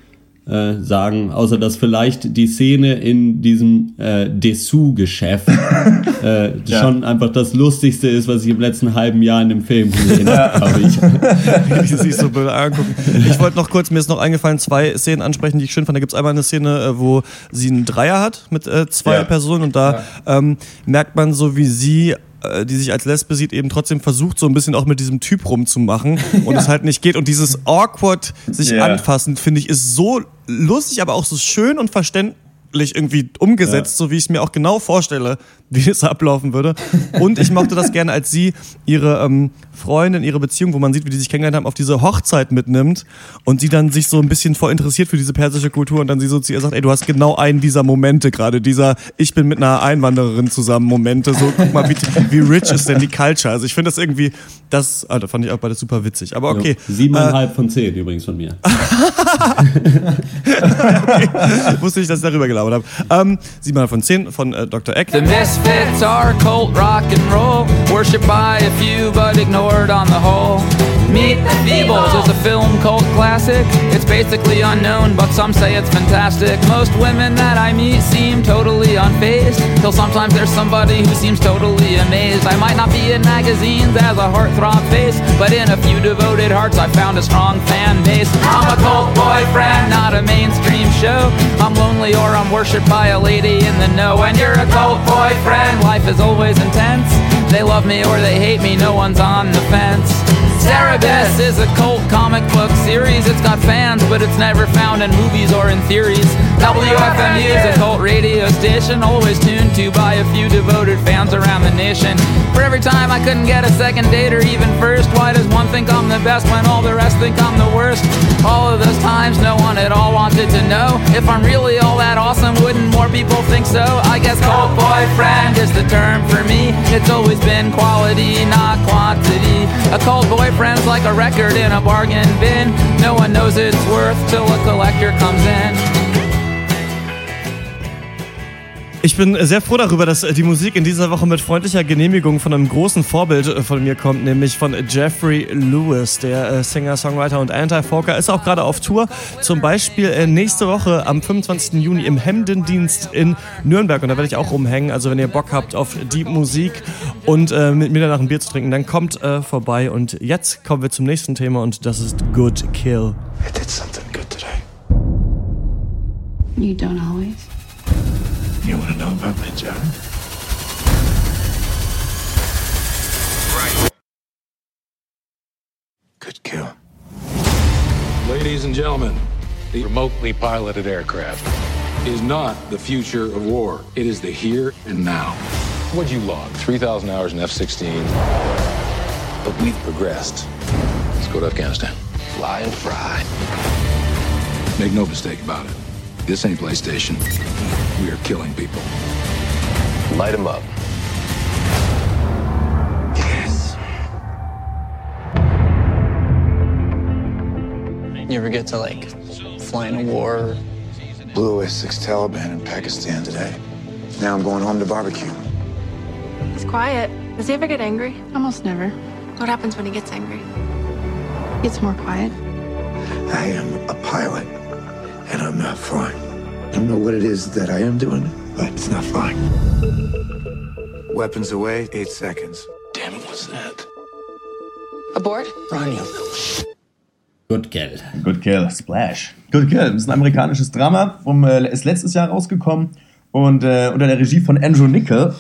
äh, sagen, außer dass vielleicht die Szene in diesem äh, Dessous-Geschäft äh, Ja. schon einfach das Lustigste ist, was ich im letzten halben Jahr in dem Film gesehen habe. glaube ich. sich so angucken. Ich wollte noch kurz, mir ist noch eingefallen, zwei Szenen ansprechen, die ich schön fand. Da gibt es einmal eine Szene, äh, wo sie einen Dreier hat mit äh, zwei Ja. Personen und da ähm, merkt man so, wie sie die sich als Lesbe sieht, eben trotzdem versucht, so ein bisschen auch mit diesem Typ rumzumachen und es halt nicht geht. Und dieses awkward sich Ja. anfassen, finde ich, ist so lustig, aber auch so schön und verständlich irgendwie umgesetzt, so wie ich es mir auch genau vorstelle, wie es ablaufen würde. Und ich mochte das gerne, als sie ihre ähm, Freundin, ihre Beziehung, wo man sieht, wie die sich kennengelernt haben, auf diese Hochzeit mitnimmt und sie dann sich so ein bisschen voll interessiert für diese persische Kultur und dann sie so zu ihr sagt, ey, du hast genau einen dieser Momente gerade, dieser ich bin mit einer Einwandererin zusammen Momente, so guck mal, wie, wie rich ist denn die Culture. Also ich finde das irgendwie, das, ah, da fand ich auch beides super witzig. Aber okay. Jo, Siebeneinhalb von zehn übrigens von mir. okay. Wusste nicht, dass ich darüber gelabert habe. Ähm, von zehn von äh, Dr. Eck. The Misfits are cult rock and roll, worshipped by a few but ignored on the whole. Meet the Feebles is a film cult classic. It's basically unknown, but some say it's fantastic. Most women that I meet seem totally unfazed, till sometimes there's somebody who seems totally amazed. I might not be in magazines as a heartthrob face, but in a few devoted hearts I found a strong fan base. I'm a cult boyfriend, not a mainstream show. I'm lonely or I'm worshipped by a lady in the know. When you're a cult boyfriend, life is always intense. They love me or they hate me, no one's on the fence. Cerebus is a cult comic book series. It's got fans, but it's never found in movies or in theories. WFMU is a cult radio station, always tuned to by a few devoted fans around the nation. For every time I couldn't get a second date or even first, why does one think I'm the best when all the rest think I'm the worst? All of those times, no one at all wanted to know if I'm really all that awesome. Wouldn't more people think so? I guess cult boyfriend is the term for me. It's always been quality, not quantity. A cult boyfriend's like a record in a bargain bin. No one knows its worth till a collector comes in. Ich bin sehr froh darüber, dass die Musik in dieser Woche mit freundlicher Genehmigung von einem großen Vorbild äh, von mir kommt, nämlich von Jeffrey Lewis, der äh, Singer, Songwriter und Anti-Folker, ist auch gerade auf Tour. Zum Beispiel äh, nächste Woche am 25. Juni im Hemdendienst in Nürnberg und da werde ich auch rumhängen. Also wenn ihr Bock habt auf die Musik und äh, mit mir danach ein Bier zu trinken, dann kommt äh, vorbei. Und jetzt kommen wir zum nächsten Thema und das ist Good Kill. I did something good today. You don't always. You want to know about my job? Right. Good kill. Ladies and gentlemen, the remotely piloted aircraft is not the future of war. It is the here and now. What'd you log? 3,000 hours in F 16. But we've progressed. Let's go to Afghanistan. Fly and fry. Make no mistake about it. This ain't PlayStation. We are killing people. Light them up. You ever get to like fly in a war? Blew away six Taliban in Pakistan today. Now I'm going home to barbecue. He's quiet. Does he ever get angry? Almost never. What happens when he gets angry? He gets more quiet. I am a pilot, and I'm not flying. I don't know what it is that I am doing, but it's not flying. Weapons away, eight seconds. Damn it, what's that? Abort? Run, you little sh- Good Kill. Good Kill, Splash. Good Kill ist ein amerikanisches Drama, vom, äh, ist letztes Jahr rausgekommen und äh, unter der Regie von Andrew Nickel.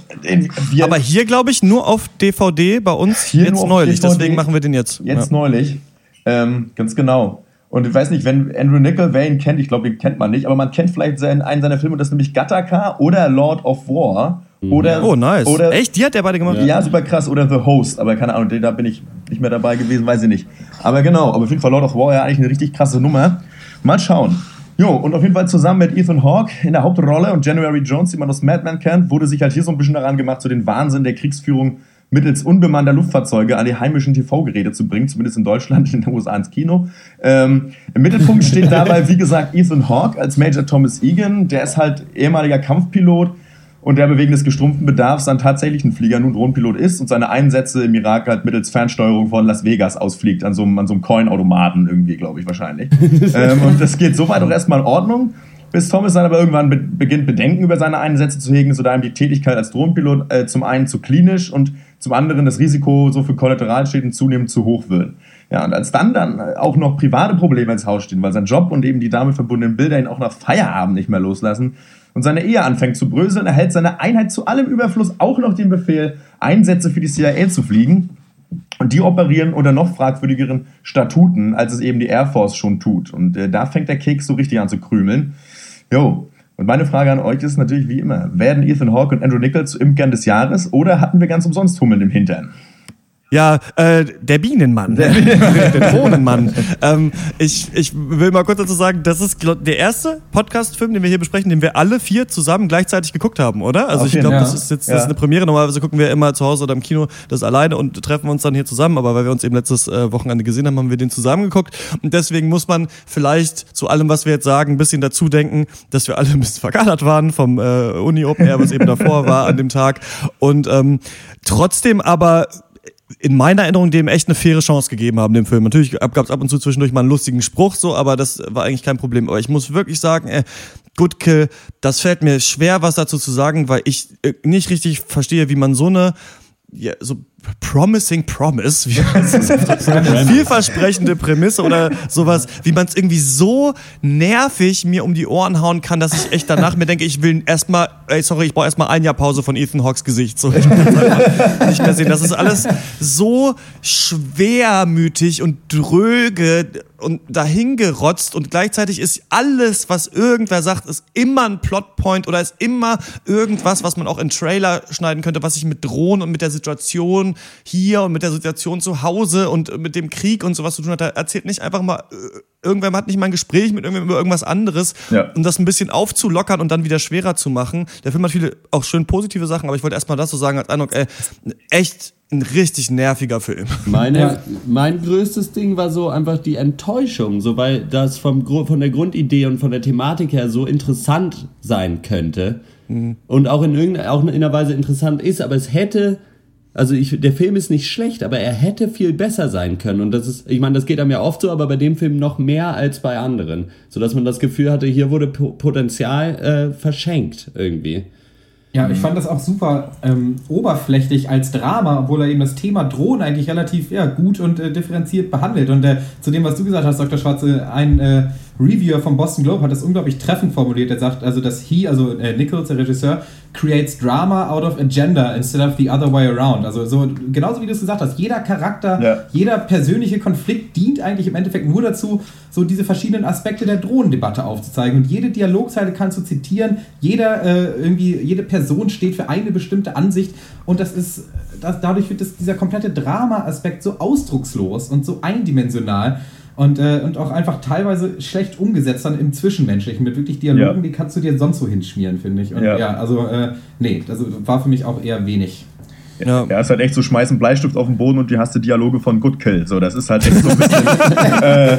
Aber hier glaube ich nur auf DVD bei uns Hier jetzt neulich. DVD. Deswegen machen wir den jetzt. Jetzt Ja. neulich. Ähm, ganz genau. Und ich weiß nicht, wenn Andrew Nickel, wer ihn kennt, ich glaube, den kennt man nicht, aber man kennt vielleicht seinen, einen seiner Filme, das ist nämlich Gattaca oder Lord of War. Oder, Oh, nice. Oder, Echt? Die hat der beide gemacht? Ja. super krass. Oder The Host, aber keine Ahnung, da bin ich nicht mehr dabei gewesen, weiß ich nicht. Aber genau, aber auf jeden Fall Lord of War ja eigentlich eine richtig krasse Nummer. Mal schauen. Jo, und auf jeden Fall zusammen mit Ethan Hawke in der Hauptrolle und January Jones, die man aus Mad Men kennt, wurde sich halt hier so ein bisschen daran gemacht, so den Wahnsinn der Kriegsführung mittels unbemannter Luftfahrzeuge an die heimischen TV-Geräte zu bringen, zumindest in Deutschland, in den USA ins Kino. Ähm, Im Mittelpunkt steht dabei, wie gesagt, Ethan Hawke als Major Thomas Egan. Der ist halt ehemaliger Kampfpilot und der wegen des gestrumpften Bedarfs dann tatsächlich ein Flieger, nun Drohnenpilot ist und seine Einsätze im Irak halt mittels Fernsteuerung von Las Vegas ausfliegt, an so einem, an so einem Coin-Automaten irgendwie, glaube ich, wahrscheinlich. ähm, und das geht soweit auch erstmal in Ordnung, bis Thomas dann aber irgendwann be beginnt, Bedenken über seine Einsätze zu hegen, so da ihm die Tätigkeit als Drohnenpilot äh, zum einen zu klinisch und zum anderen das Risiko so für Kollateralschäden zunehmend zu hoch wird. Ja, und als dann dann auch noch private Probleme ins Haus stehen, weil sein Job und eben die damit verbundenen Bilder ihn auch nach Feierabend nicht mehr loslassen, und seine Ehe anfängt zu bröseln, erhält seine Einheit zu allem Überfluss auch noch den Befehl, Einsätze für die CIA zu fliegen. Und die operieren unter noch fragwürdigeren Statuten, als es eben die Air Force schon tut. Und äh, da fängt der Keks so richtig an zu krümeln. Jo. Und meine Frage an euch ist natürlich wie immer: Werden Ethan Hawke und Andrew Nichols zu Imkern des Jahres oder hatten wir ganz umsonst Hummeln im Hintern? Ja, äh, der Bienenmann, der, der Drohnenmann. ähm, ich, ich will mal kurz dazu sagen, das ist glaub, der erste Podcast-Film, den wir hier besprechen, den wir alle vier zusammen gleichzeitig geguckt haben, oder? Also ich glaube, ja. das ist jetzt das ist eine Premiere. Normalerweise gucken wir immer zu Hause oder im Kino das alleine und treffen uns dann hier zusammen. Aber weil wir uns eben letztes äh, Wochenende gesehen haben, haben wir den zusammen geguckt. Und deswegen muss man vielleicht zu allem, was wir jetzt sagen, ein bisschen dazu denken, dass wir alle ein bisschen verkadert waren vom äh, Uni Open Air, was eben davor war an dem Tag. Und ähm, trotzdem aber in meiner Erinnerung dem echt eine faire Chance gegeben haben, dem Film. Natürlich gab es ab und zu zwischendurch mal einen lustigen Spruch, so, aber das war eigentlich kein Problem. Aber ich muss wirklich sagen, äh, Good Kill, das fällt mir schwer, was dazu zu sagen, weil ich äh, nicht richtig verstehe, wie man so eine ja, so promising promise, wie vielversprechende Prämisse oder sowas, wie man es irgendwie so nervig mir um die Ohren hauen kann, dass ich echt danach mir denke, ich will erstmal, ey, sorry, ich brauche erstmal ein Jahr Pause von Ethan Hawks Gesicht. So, ich nicht mehr sehen. Das ist alles so schwermütig und dröge und dahingerotzt und gleichzeitig ist alles, was irgendwer sagt, ist immer ein Plotpoint oder ist immer irgendwas, was man auch in Trailer schneiden könnte, was sich mit Drohnen und mit der Situation hier und mit der Situation zu Hause und mit dem Krieg und sowas zu tun hat. Er erzählt nicht einfach mal, äh, irgendwer hat nicht mal ein Gespräch mit irgendwem über irgendwas anderes, ja. um das ein bisschen aufzulockern und dann wieder schwerer zu machen. Der Film hat viele auch schön positive Sachen, aber ich wollte erstmal das so sagen als Eindruck, ey, echt ein richtig nerviger Film. Meine, ja. Mein größtes Ding war so einfach die Enttäuschung, so weil das vom, von der Grundidee und von der Thematik her so interessant sein könnte mhm. und auch in irgendeiner auch in einer Weise interessant ist, aber es hätte also ich, der Film ist nicht schlecht, aber er hätte viel besser sein können. Und das ist, ich meine, das geht einem ja oft so, aber bei dem Film noch mehr als bei anderen. Sodass man das Gefühl hatte, hier wurde Potenzial äh, verschenkt irgendwie. Ja, ich fand das auch super ähm, oberflächlich als Drama, obwohl er eben das Thema Drohnen eigentlich relativ ja, gut und äh, differenziert behandelt. Und äh, zu dem, was du gesagt hast, Dr. Schwarze, ein äh, Reviewer vom Boston Globe hat das unglaublich treffend formuliert. Er sagt also, dass he, also äh, Nichols, der Regisseur, creates drama out of agenda instead of the other way around. Also so genauso wie du es gesagt hast, jeder Charakter, ja. jeder persönliche Konflikt dient eigentlich im Endeffekt nur dazu, so diese verschiedenen Aspekte der Drohnendebatte aufzuzeigen. Und jede Dialogzeile kannst du zitieren, jeder äh, irgendwie, jede Person steht für eine bestimmte Ansicht und das ist, das, dadurch wird das, dieser komplette Drama-Aspekt so ausdruckslos und so eindimensional und, äh, und auch einfach teilweise schlecht umgesetzt dann im Zwischenmenschlichen mit wirklich Dialogen, ja. die kannst du dir sonst so hinschmieren, finde ich. Und ja, ja also äh, nee, das war für mich auch eher wenig. Ja. ja, ist halt echt so, schmeißen Bleistift auf den Boden und du hast die Dialoge von Good Kill. So, das ist halt echt so ein bisschen. äh,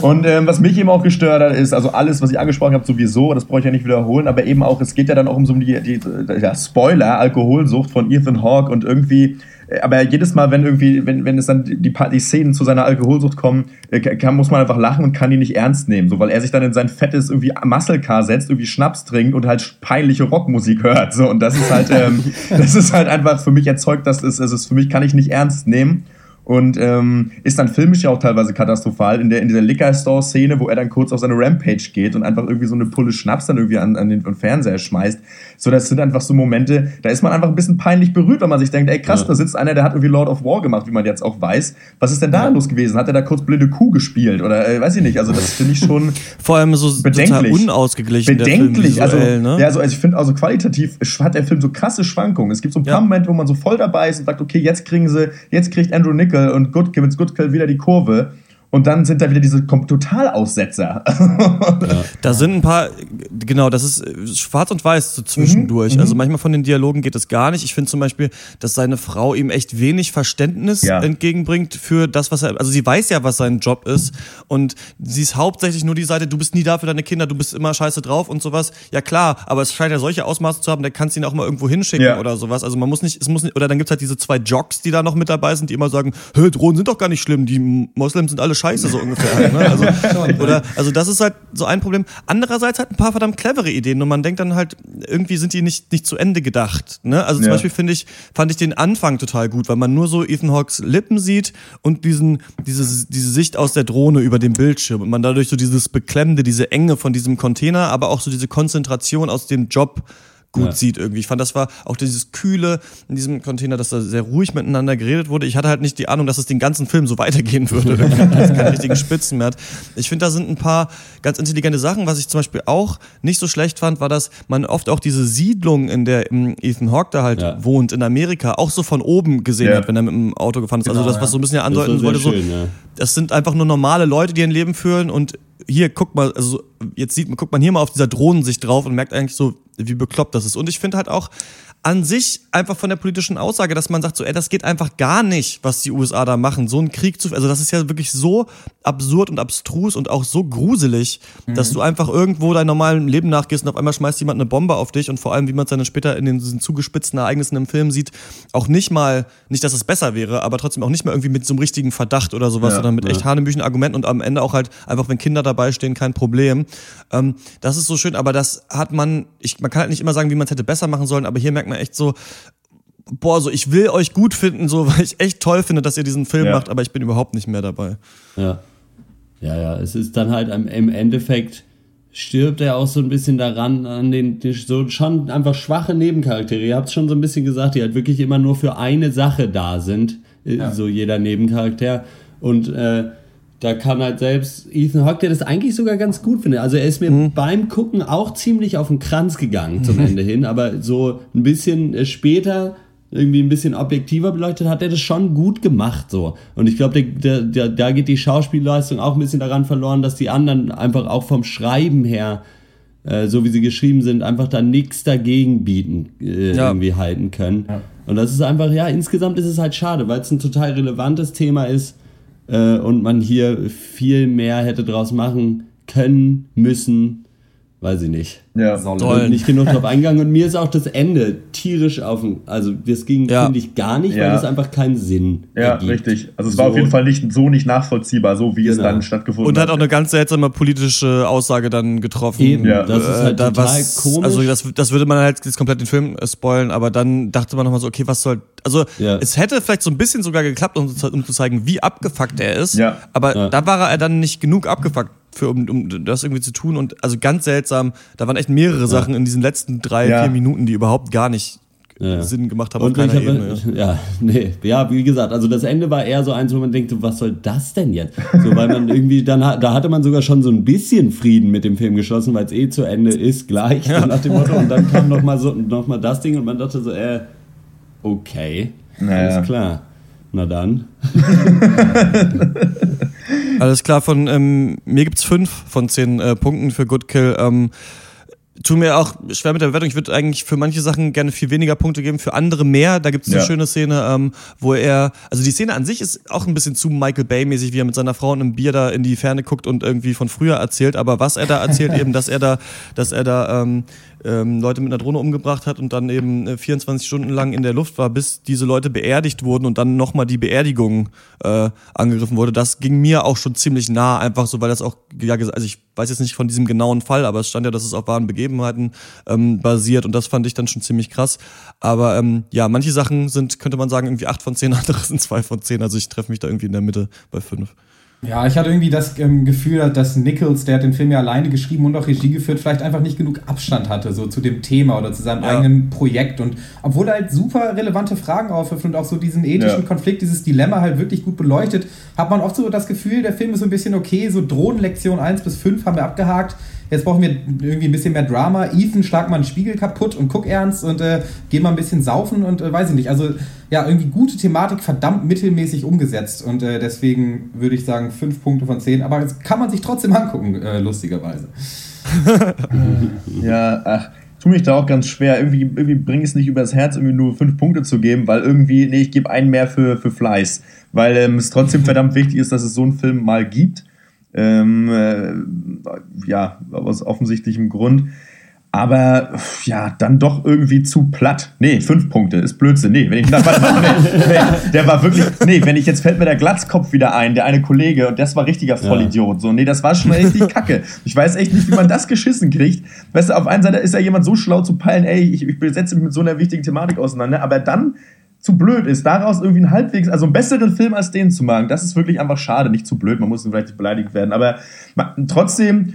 und ähm, was mich eben auch gestört hat, ist, also alles, was ich angesprochen habe, sowieso, das brauche ich ja nicht wiederholen, aber eben auch, es geht ja dann auch um so die, die, die ja, Spoiler, Alkoholsucht von Ethan Hawke und irgendwie aber jedes Mal, wenn irgendwie, wenn, wenn es dann die, die Szenen zu seiner Alkoholsucht kommen, äh, kann, muss man einfach lachen und kann ihn nicht ernst nehmen. So, weil er sich dann in sein fettes irgendwie Muscle Car setzt, irgendwie Schnaps trinkt und halt peinliche Rockmusik hört. So, und das ist halt, ähm, das ist halt einfach für mich erzeugt, dass es, es ist für mich kann ich nicht ernst nehmen und ähm, ist dann filmisch ja auch teilweise katastrophal in der in dieser Liquor Store Szene, wo er dann kurz auf seine Rampage geht und einfach irgendwie so eine Pulle Schnaps dann irgendwie an, an den Fernseher schmeißt. So, das sind einfach so Momente, da ist man einfach ein bisschen peinlich berührt, wenn man sich denkt, ey krass, ja. da sitzt einer, der hat irgendwie Lord of War gemacht, wie man jetzt auch weiß. Was ist denn da ja. los gewesen? Hat er da kurz blinde Kuh gespielt oder äh, weiß ich nicht? Also das finde ich schon vor allem so bedenklich. unausgeglichen. Bedenklich, also ne? ja, also, also ich finde also qualitativ hat der Film so krasse Schwankungen. Es gibt so ein paar ja. Momente, wo man so voll dabei ist und sagt, okay, jetzt kriegen sie, jetzt kriegt Andrew Nichols Goodkill und Good, Goodkill wieder die Kurve. Und dann sind da wieder diese Totalaussetzer. Ja. Da sind ein paar, genau, das ist schwarz und weiß so zwischendurch. Mhm, also manchmal von den Dialogen geht es gar nicht. Ich finde zum Beispiel, dass seine Frau ihm echt wenig Verständnis ja. entgegenbringt für das, was er, also sie weiß ja, was sein Job ist und sie ist hauptsächlich nur die Seite, du bist nie da für deine Kinder, du bist immer scheiße drauf und sowas. Ja klar, aber es scheint ja solche Ausmaße zu haben, der kannst ihn auch mal irgendwo hinschicken ja. oder sowas. Also man muss nicht, es muss nicht, oder dann gibt's halt diese zwei Jocks, die da noch mit dabei sind, die immer sagen, Drohnen sind doch gar nicht schlimm, die Moslems sind alle scheiße, so ungefähr. Halt, ne? also, oder, also das ist halt so ein Problem. Andererseits halt ein paar verdammt clevere Ideen und man denkt dann halt, irgendwie sind die nicht, nicht zu Ende gedacht. Ne? Also zum ja. Beispiel finde ich, fand ich den Anfang total gut, weil man nur so Ethan Hawks Lippen sieht und diesen, diese, diese Sicht aus der Drohne über dem Bildschirm und man dadurch so dieses Beklemmende, diese Enge von diesem Container, aber auch so diese Konzentration aus dem Job gut ja. sieht irgendwie. Ich fand, das war auch dieses Kühle in diesem Container, dass da sehr ruhig miteinander geredet wurde. Ich hatte halt nicht die Ahnung, dass es den ganzen Film so weitergehen würde. dass es keine richtigen Spitzen mehr hat. Ich finde, da sind ein paar ganz intelligente Sachen. Was ich zum Beispiel auch nicht so schlecht fand, war, dass man oft auch diese Siedlung, in der Ethan Hawke da halt ja. wohnt, in Amerika, auch so von oben gesehen ja. hat, wenn er mit dem Auto gefahren ist. Also genau, also das, was so ein bisschen ja andeuten wollte, so, das sind einfach nur normale Leute, die ein Leben führen und hier, guck mal, also jetzt sieht man, guckt man hier mal auf dieser Drohnensicht drauf und merkt eigentlich so, wie bekloppt das ist. Und ich finde halt auch, an sich einfach von der politischen Aussage, dass man sagt, so, ey, das geht einfach gar nicht, was die USA da machen. So einen Krieg zu, also das ist ja wirklich so absurd und abstrus und auch so gruselig, mhm. dass du einfach irgendwo deinem normalen Leben nachgehst und auf einmal schmeißt jemand eine Bombe auf dich und vor allem, wie man es dann später in den diesen zugespitzten Ereignissen im Film sieht, auch nicht mal, nicht, dass es besser wäre, aber trotzdem auch nicht mal irgendwie mit so einem richtigen Verdacht oder sowas, ja, sondern mit ja. echt hanebüchen Argumenten und am Ende auch halt einfach, wenn Kinder dabei stehen, kein Problem. Ähm, das ist so schön, aber das hat man, ich, man kann halt nicht immer sagen, wie man es hätte besser machen sollen, aber hier merkt man echt so, boah, so ich will euch gut finden, so weil ich echt toll finde, dass ihr diesen Film ja. macht, aber ich bin überhaupt nicht mehr dabei. Ja. Ja, ja, es ist dann halt im Endeffekt stirbt er auch so ein bisschen daran, an den, den so schon einfach schwache Nebencharaktere. Ihr habt es schon so ein bisschen gesagt, die halt wirklich immer nur für eine Sache da sind, äh, ja. so jeder Nebencharakter. Und äh, da kann halt selbst Ethan Hawke, der das eigentlich sogar ganz gut findet. Also er ist mir mhm. beim Gucken auch ziemlich auf den Kranz gegangen zum mhm. Ende hin, aber so ein bisschen äh, später irgendwie ein bisschen objektiver beleuchtet, hat er das schon gut gemacht so. Und ich glaube, da geht die Schauspielleistung auch ein bisschen daran verloren, dass die anderen einfach auch vom Schreiben her, äh, so wie sie geschrieben sind, einfach da nichts dagegen bieten, äh, ja. irgendwie halten können. Ja. Und das ist einfach, ja, insgesamt ist es halt schade, weil es ein total relevantes Thema ist äh, und man hier viel mehr hätte draus machen können, müssen, weiß ich nicht. Ja, Sollen. nicht genug drauf eingegangen und mir ist auch das Ende tierisch auf dem, also das ging, ja. finde ich, gar nicht, ja. weil es einfach keinen Sinn Ja, ergibt. richtig. Also es so. war auf jeden Fall nicht so nicht nachvollziehbar, so wie genau. es dann stattgefunden hat. Und hat auch eine ganz seltsame politische Aussage dann getroffen. Eben, ja. das ist halt äh, total was, komisch. Also das, das würde man halt jetzt komplett den Film äh, spoilen, aber dann dachte man nochmal so, okay, was soll, also ja. es hätte vielleicht so ein bisschen sogar geklappt, um, um zu zeigen, wie abgefuckt er ist, ja. aber da war er dann nicht genug abgefuckt für, um, um das irgendwie zu tun. Und also ganz seltsam, da waren echt mehrere ja. Sachen in diesen letzten drei, ja. vier Minuten, die überhaupt gar nicht ja. Sinn gemacht haben. Und auf keiner Ebene, ja. nee, ja, wie gesagt, also das Ende war eher so eins, wo man denkt, was soll das denn jetzt? So, weil man irgendwie dann, da hatte man sogar schon so ein bisschen Frieden mit dem Film geschlossen, weil es eh zu Ende ist, gleich, ja. nach dem Motto. Und dann kam nochmal so, noch mal das Ding und man dachte so, äh, okay, naja. alles klar. Na dann. Alles klar, von ähm, mir gibt's fünf von zehn äh, Punkten für Good Kill. Ähm, tu mir auch schwer mit der Bewertung. Ich würde eigentlich für manche Sachen gerne viel weniger Punkte geben, für andere mehr. Da gibt es eine ja. schöne Szene, ähm, wo er, also die Szene an sich ist auch ein bisschen zu Michael Bay-mäßig, wie er mit seiner Frau und einem Bier da in die Ferne guckt und irgendwie von früher erzählt. Aber was er da erzählt, eben, dass er da, dass er da ähm, ähm, Leute mit einer Drohne umgebracht hat und dann eben äh, 24 Stunden lang in der Luft war, bis diese Leute beerdigt wurden und dann nochmal die Beerdigung äh, angegriffen wurde. Das ging mir auch schon ziemlich nah, einfach so, weil das auch, ja, also ich weiß jetzt nicht von diesem genauen Fall, aber es stand ja, dass es auf wahren Begebenheiten ähm, basiert und das fand ich dann schon ziemlich krass. Aber ähm, ja, manche Sachen sind, könnte man sagen, irgendwie 8 von 10, andere sind 2 von 10. Also ich treffe mich da irgendwie in der Mitte bei 5. Ja, ich hatte irgendwie das ähm, Gefühl, dass Nichols, der hat den Film ja alleine geschrieben und auch Regie geführt, vielleicht einfach nicht genug Abstand hatte, so zu dem Thema oder zu seinem ja. eigenen Projekt. Und obwohl er halt super relevante Fragen aufwirft und auch so diesen ethischen ja. Konflikt, dieses Dilemma halt wirklich gut beleuchtet, hat man oft so das Gefühl, der Film ist so ein bisschen okay, so Drohnenlektion 1 bis 5 haben wir abgehakt jetzt brauchen wir irgendwie ein bisschen mehr Drama. Ethan, schlag mal einen Spiegel kaputt und guck ernst und äh, geh mal ein bisschen saufen und äh, weiß ich nicht. Also ja, irgendwie gute Thematik, verdammt mittelmäßig umgesetzt und äh, deswegen würde ich sagen fünf Punkte von zehn. Aber das kann man sich trotzdem angucken, äh, lustigerweise. ja, ach, tu mich da auch ganz schwer. Irgendwie, irgendwie bringe ich es nicht übers Herz, irgendwie nur fünf Punkte zu geben, weil irgendwie, nee, ich gebe einen mehr für, für Fleiß. Weil ähm, es trotzdem verdammt wichtig ist, dass es so einen Film mal gibt. Ähm, äh, ja, aus offensichtlichem Grund. Aber ja, dann doch irgendwie zu platt. Nee, fünf Punkte ist Blödsinn. Nee, wenn ich, na, warte, warte, nee, nee, der war wirklich. Nee, wenn ich jetzt fällt mir der Glatzkopf wieder ein, der eine Kollege, und das war richtiger Vollidiot. So, nee, das war schon richtig kacke. Ich weiß echt nicht, wie man das geschissen kriegt. Weißt du, auf einer Seite ist ja jemand so schlau zu peilen, ey, ich, ich setze mich mit so einer wichtigen Thematik auseinander, aber dann zu blöd ist, daraus irgendwie einen halbwegs, also einen besseren Film als den zu machen, das ist wirklich einfach schade. Nicht zu blöd, man muss vielleicht nicht beleidigt werden, aber trotzdem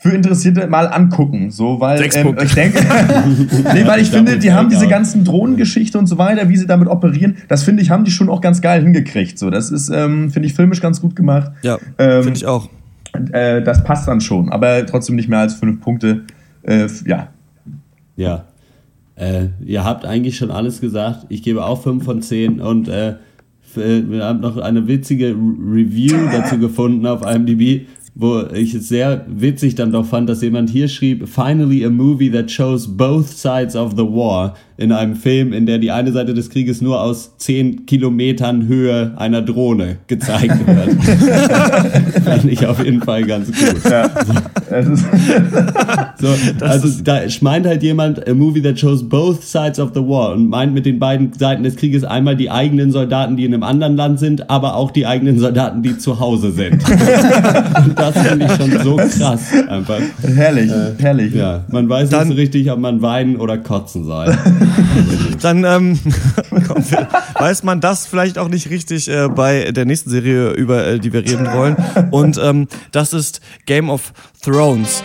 für Interessierte mal angucken, so weil ähm, ich denke, nee, weil ich finde, die haben diese ganzen Drohnengeschichte und so weiter, wie sie damit operieren, das finde ich, haben die schon auch ganz geil hingekriegt. So, das ist, ähm, finde ich, filmisch ganz gut gemacht. Ja, ähm, finde ich auch. Äh, das passt dann schon, aber trotzdem nicht mehr als fünf Punkte. Äh, ja. Ja. Äh, ihr habt eigentlich schon alles gesagt. Ich gebe auch fünf von zehn und äh, wir haben noch eine witzige Review dazu gefunden auf IMDb wo ich es sehr witzig dann doch fand, dass jemand hier schrieb, finally a movie that shows both sides of the war in einem Film, in der die eine Seite des Krieges nur aus 10 Kilometern Höhe einer Drohne gezeigt wird. Fand ich auf jeden Fall ganz gut. Ja. So, so also da meint halt jemand, a movie that shows both sides of the war und meint mit den beiden Seiten des Krieges einmal die eigenen Soldaten, die in einem anderen Land sind, aber auch die eigenen Soldaten, die zu Hause sind. und das finde ich schon so krass einfach. Herrlich, äh, herrlich. Ja, man weiß Dann, nicht so richtig, ob man weinen oder kotzen soll. Dann ähm, weiß man das vielleicht auch nicht richtig äh, bei der nächsten Serie, über äh, die wir reden wollen. Und ähm, das ist Game of Thrones.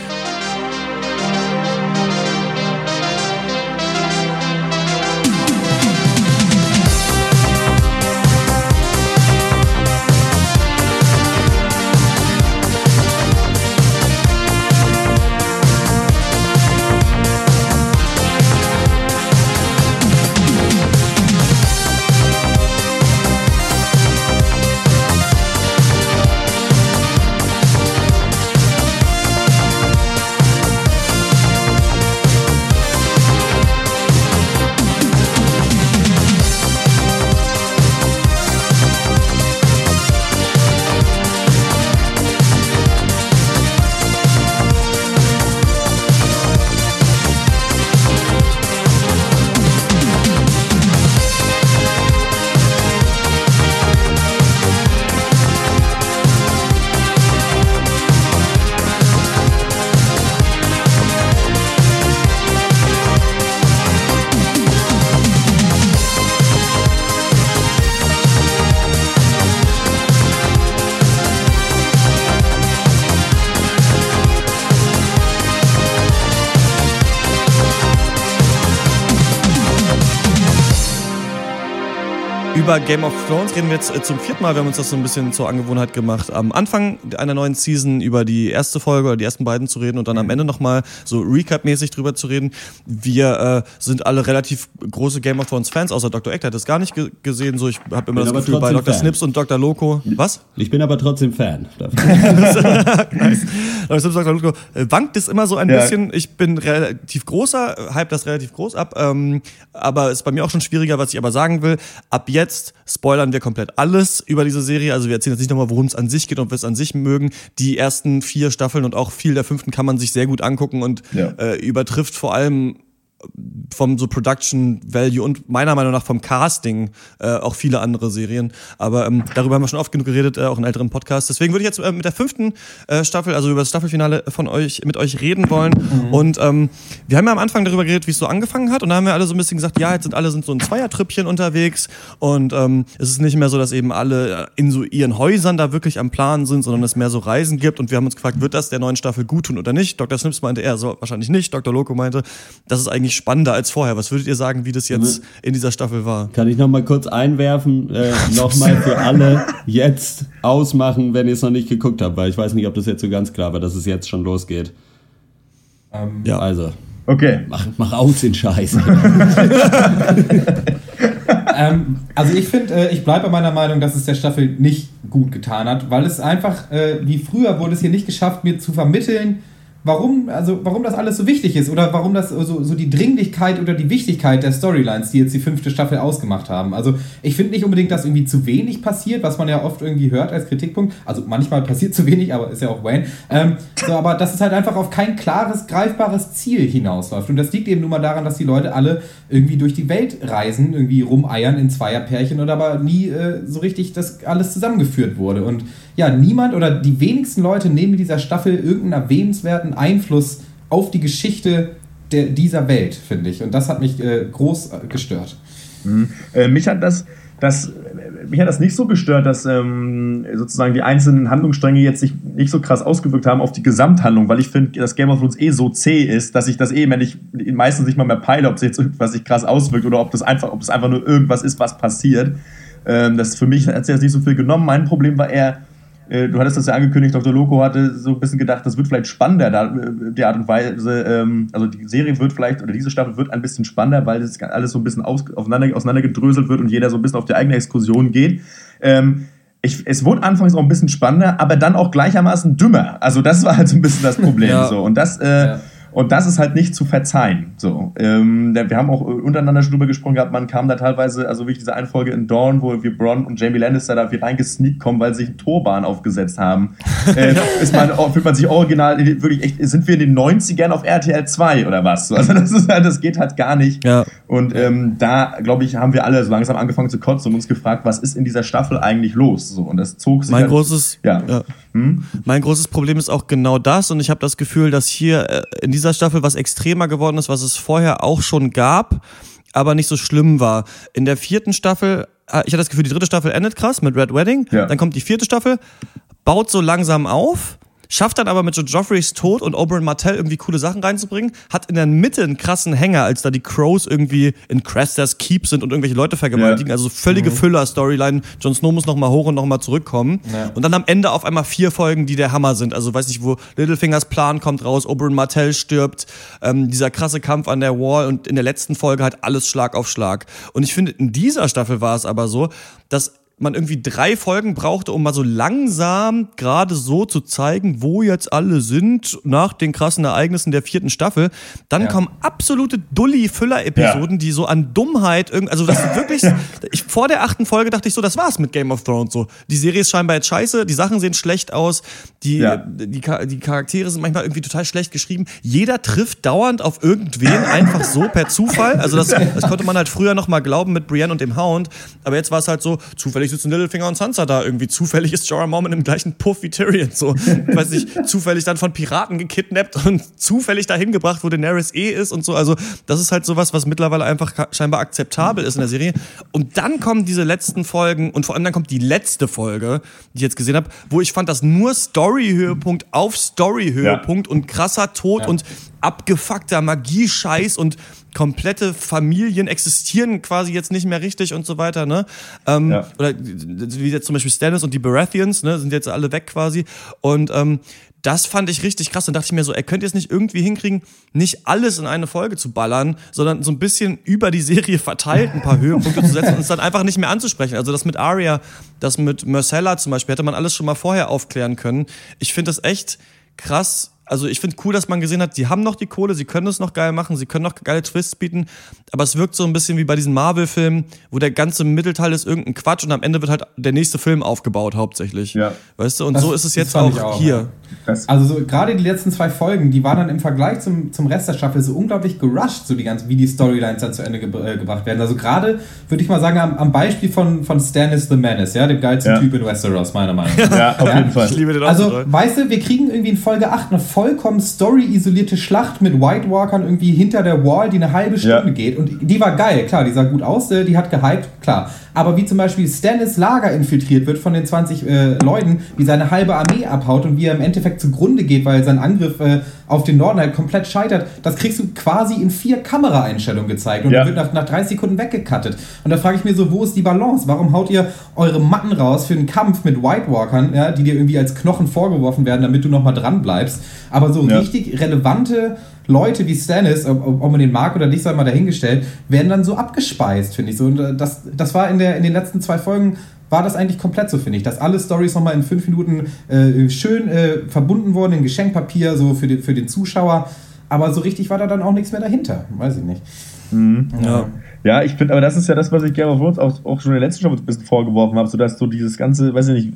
Über Game of Thrones reden wir jetzt äh, zum vierten Mal. Wir haben uns das so ein bisschen zur Angewohnheit gemacht, am Anfang einer neuen Season über die erste Folge oder die ersten beiden zu reden und dann am Ende nochmal so Recap-mäßig drüber zu reden. Wir äh, sind alle relativ große Game of Thrones Fans, außer Dr. Eck, hat es gar nicht gesehen. So, ich habe immer bin das Gefühl, bei Dr. Fan. Snips und Dr. Loco. Was? Ich bin aber trotzdem Fan. nice. Dr. Snips, Dr. Loco äh, wankt es immer so ein ja. bisschen. Ich bin relativ großer, hype das relativ groß ab. Ähm, aber ist bei mir auch schon schwieriger, was ich aber sagen will. Ab jetzt jetzt spoilern wir komplett alles über diese Serie. Also wir erzählen jetzt nicht nochmal, worum es an sich geht und wir es an sich mögen. Die ersten vier Staffeln und auch viel der fünften kann man sich sehr gut angucken und ja. äh, übertrifft vor allem vom so Production Value und meiner Meinung nach vom Casting äh, auch viele andere Serien. Aber ähm, darüber haben wir schon oft genug geredet, äh, auch in älteren Podcasts. Deswegen würde ich jetzt äh, mit der fünften äh, Staffel, also über das Staffelfinale von euch, mit euch reden wollen. Mhm. Und ähm, wir haben ja am Anfang darüber geredet, wie es so angefangen hat. Und da haben wir alle so ein bisschen gesagt, ja, jetzt sind alle sind so ein Zweiertrüppchen unterwegs. Und ähm, es ist nicht mehr so, dass eben alle in so ihren Häusern da wirklich am Plan sind, sondern es mehr so Reisen gibt. Und wir haben uns gefragt, wird das der neuen Staffel gut tun oder nicht? Dr. Snips meinte, er so wahrscheinlich nicht. Dr. Loco meinte, das ist eigentlich spannender als vorher. Was würdet ihr sagen, wie das jetzt mhm. in dieser Staffel war? Kann ich noch mal kurz einwerfen, äh, noch mal für alle jetzt ausmachen, wenn ihr es noch nicht geguckt habt, weil ich weiß nicht, ob das jetzt so ganz klar war, dass es jetzt schon losgeht. ja. Also. Okay. Mach, mach aus den Scheiß. ähm, also ich finde, äh, ich bleibe bei meiner Meinung, dass es der Staffel nicht gut getan hat, weil es einfach, äh, wie früher wurde es hier nicht geschafft, mir zu vermitteln, warum, also warum das alles so wichtig ist oder warum das so, so die Dringlichkeit oder die Wichtigkeit der Storylines, die jetzt die fünfte Staffel ausgemacht haben. Also ich finde nicht unbedingt, dass irgendwie zu wenig passiert, was man ja oft irgendwie hört als Kritikpunkt. Also manchmal passiert zu wenig, aber ist ja auch Wayne. Ähm, so, aber dass es halt einfach auf kein klares, greifbares Ziel hinausläuft. Und das liegt eben nun mal daran, dass die Leute alle irgendwie durch die Welt reisen, irgendwie rumeiern in Zweierpärchen und aber nie äh, so richtig das alles zusammengeführt wurde. Und ja, niemand oder die wenigsten Leute nehmen in dieser Staffel irgendeinen erwähnenswerten Einfluss auf die Geschichte der, dieser Welt, finde ich. Und das hat mich äh, groß äh, gestört. Mhm. Äh, mich hat das, das, mich hat das nicht so gestört, dass ähm, sozusagen die einzelnen Handlungsstränge jetzt sich nicht so krass ausgewirkt haben auf die Gesamthandlung, weil ich finde, dass Game of Thrones eh so zäh ist, dass ich das eh, wenn ich meistens nicht mal mehr peile, ob es jetzt irgendwas sich krass auswirkt oder ob das einfach, es einfach nur irgendwas ist, was passiert. Ähm, das für mich hat es jetzt nicht so viel genommen. Mein Problem war eher, äh, du hattest das ja angekündigt, Dr. Loco hatte so ein bisschen gedacht, das wird vielleicht spannender, da, äh, die Art und Weise, ähm, also die Serie wird vielleicht, oder diese Staffel wird ein bisschen spannender, weil das alles so ein bisschen aus, aufeinander, auseinandergedröselt wird und jeder so ein bisschen auf die eigene Exkursion geht. Ähm, ich, es wurde anfangs auch ein bisschen spannender, aber dann auch gleichermaßen dümmer. Also das war halt so ein bisschen das Problem. ja. so. Und das, äh, ja. Und das ist halt nicht zu verzeihen. So, ähm, wir haben auch untereinander schon drüber gesprochen gehabt, man kam da teilweise, also wirklich diese eine Folge in Dawn, wo wir Bron und Jamie Lannister da wie reingesneakt kommen, weil sie sich einen Torbahn aufgesetzt haben. äh, ist man, fühlt man sich original, wirklich echt, sind wir in den 90ern auf RTL 2 oder was? Also das ist halt, das geht halt gar nicht. Ja. Und ähm, da, glaube ich, haben wir alle so langsam angefangen zu kotzen und uns gefragt, was ist in dieser Staffel eigentlich los? So, und das zog sich. Mein halt, großes, ja. ja. Hm? Mein großes Problem ist auch genau das und ich habe das Gefühl, dass hier äh, in dieser Staffel was extremer geworden ist, was es vorher auch schon gab, aber nicht so schlimm war. In der vierten Staffel, äh, ich hatte das Gefühl, die dritte Staffel endet krass mit Red Wedding, Ja. dann kommt die vierte Staffel, baut so langsam auf, schafft dann aber mit Joe Joffreys Tod und Oberyn Martell irgendwie coole Sachen reinzubringen, hat in der Mitte einen krassen Hänger, als da die Crows irgendwie in Craster's Keep sind und irgendwelche Leute vergewaltigen, Ja. also völlige Mhm. Füller-Storyline, Jon Snow muss nochmal hoch und nochmal zurückkommen Ja. und dann am Ende auf einmal vier Folgen, die der Hammer sind, also weiß nicht, wo Littlefingers Plan kommt raus, Oberyn Martell stirbt, ähm, dieser krasse Kampf an der Wall und in der letzten Folge halt alles Schlag auf Schlag. Und ich finde, in dieser Staffel war es aber so, dass man irgendwie drei Folgen brauchte, um mal so langsam gerade so zu zeigen, wo jetzt alle sind nach den krassen Ereignissen der vierten Staffel. Dann Ja. kommen absolute Dulli-Füller-Episoden, die so an Dummheit irgendwie, also das ist wirklich, ich, vor der achten Folge dachte ich so, das war's mit Game of Thrones so. Die Serie ist scheinbar jetzt scheiße, die Sachen sehen schlecht aus, die, Ja. die, die Charaktere sind manchmal irgendwie total schlecht geschrieben. Jeder trifft dauernd auf irgendwen einfach so per Zufall. Also das, das konnte man halt früher noch mal glauben mit Brienne und dem Hound. Aber jetzt war es halt so, zufällig sitzen Littlefinger und Sansa da irgendwie. Zufällig ist Jorah Mormont im gleichen Puff wie Tyrion. So, ich weiß nicht, zufällig dann von Piraten gekidnappt und zufällig dahin gebracht, wo Daenerys eh ist und so. Also das ist halt sowas, was mittlerweile einfach scheinbar akzeptabel ist in der Serie. Und dann kommen diese letzten Folgen und vor allem dann kommt die letzte Folge, die ich jetzt gesehen habe, wo ich fand, dass nur Story-Höhepunkt auf Story-Höhepunkt und krasser Tod und abgefuckter Magie-Scheiß und komplette Familien existieren quasi jetzt nicht mehr richtig und so weiter, ne? Ähm, Ja. Oder wie jetzt zum Beispiel Stannis und die Baratheons, ne, sind jetzt alle weg quasi. Und ähm, das fand ich richtig krass. Dann dachte ich mir so, ey, könnt ihr es nicht irgendwie hinkriegen, nicht alles in eine Folge zu ballern, sondern so ein bisschen über die Serie verteilt ein paar Höhepunkte zu setzen und es dann einfach nicht mehr anzusprechen. Also das mit Arya, das mit Marcella zum Beispiel, hätte man alles schon mal vorher aufklären können. Ich finde das echt krass. Also ich finde cool, dass man gesehen hat, die haben noch die Kohle, sie können es noch geil machen, sie können noch geile Twists bieten, aber es wirkt so ein bisschen wie bei diesen Marvel-Filmen, wo der ganze Mittelteil ist irgendein Quatsch und am Ende wird halt der nächste Film aufgebaut hauptsächlich. Ja. Weißt du, und Das- so ist es jetzt auch, auch, hier. Also so, gerade die letzten zwei Folgen, die waren dann im Vergleich zum, zum Rest der Staffel so unglaublich gerusht, so die ganzen, wie die Storylines dann zu Ende ge äh, gebracht werden. Also gerade würde ich mal sagen, am, am Beispiel von, von Stannis the Menace, ja, dem geilsten Ja. Typ in Westeros, meiner Meinung nach. Ja, auf jeden Fall. Ich liebe den auch Also, so weißt du, wir kriegen irgendwie in Folge 8 eine vollkommen story-isolierte Schlacht mit White Walkern irgendwie hinter der Wall, die eine halbe Stunde Ja. geht. Und die war geil, klar, die sah gut aus, äh, die hat gehypt, klar. Aber wie zum Beispiel Stannis Lager infiltriert wird von den 20 äh, Leuten, wie seine halbe Armee abhaut und wie er im Endeffekt Endeffekt zugrunde geht, weil sein Angriff äh, auf den Norden halt komplett scheitert, das kriegst du quasi in vier Kameraeinstellungen gezeigt und Ja. dann wird nach, nach drei Sekunden weggekattet. Und da frage ich mir so, wo ist die Balance? Warum haut ihr eure Matten raus für einen Kampf mit White Walkern, ja, die dir irgendwie als Knochen vorgeworfen werden, damit du nochmal dran bleibst? Aber so Ja. richtig relevante Leute wie Stannis, ob, ob ob man den mag oder nicht, sei mal dahingestellt, werden dann so abgespeist, finde ich so. Und äh, das, das war in, der, in den letzten zwei Folgen war das eigentlich komplett so, finde ich, dass alle Stories nochmal in fünf Minuten äh, schön äh, verbunden wurden in Geschenkpapier, so für den, für den Zuschauer. Aber so richtig war da dann auch nichts mehr dahinter. Weiß ich nicht. Ja. Ja, ich finde, aber das ist ja das, was ich Game of Thrones auch, auch schon in der letzten Staffel ein bisschen vorgeworfen habe, so dass so dieses ganze, weiß ich nicht,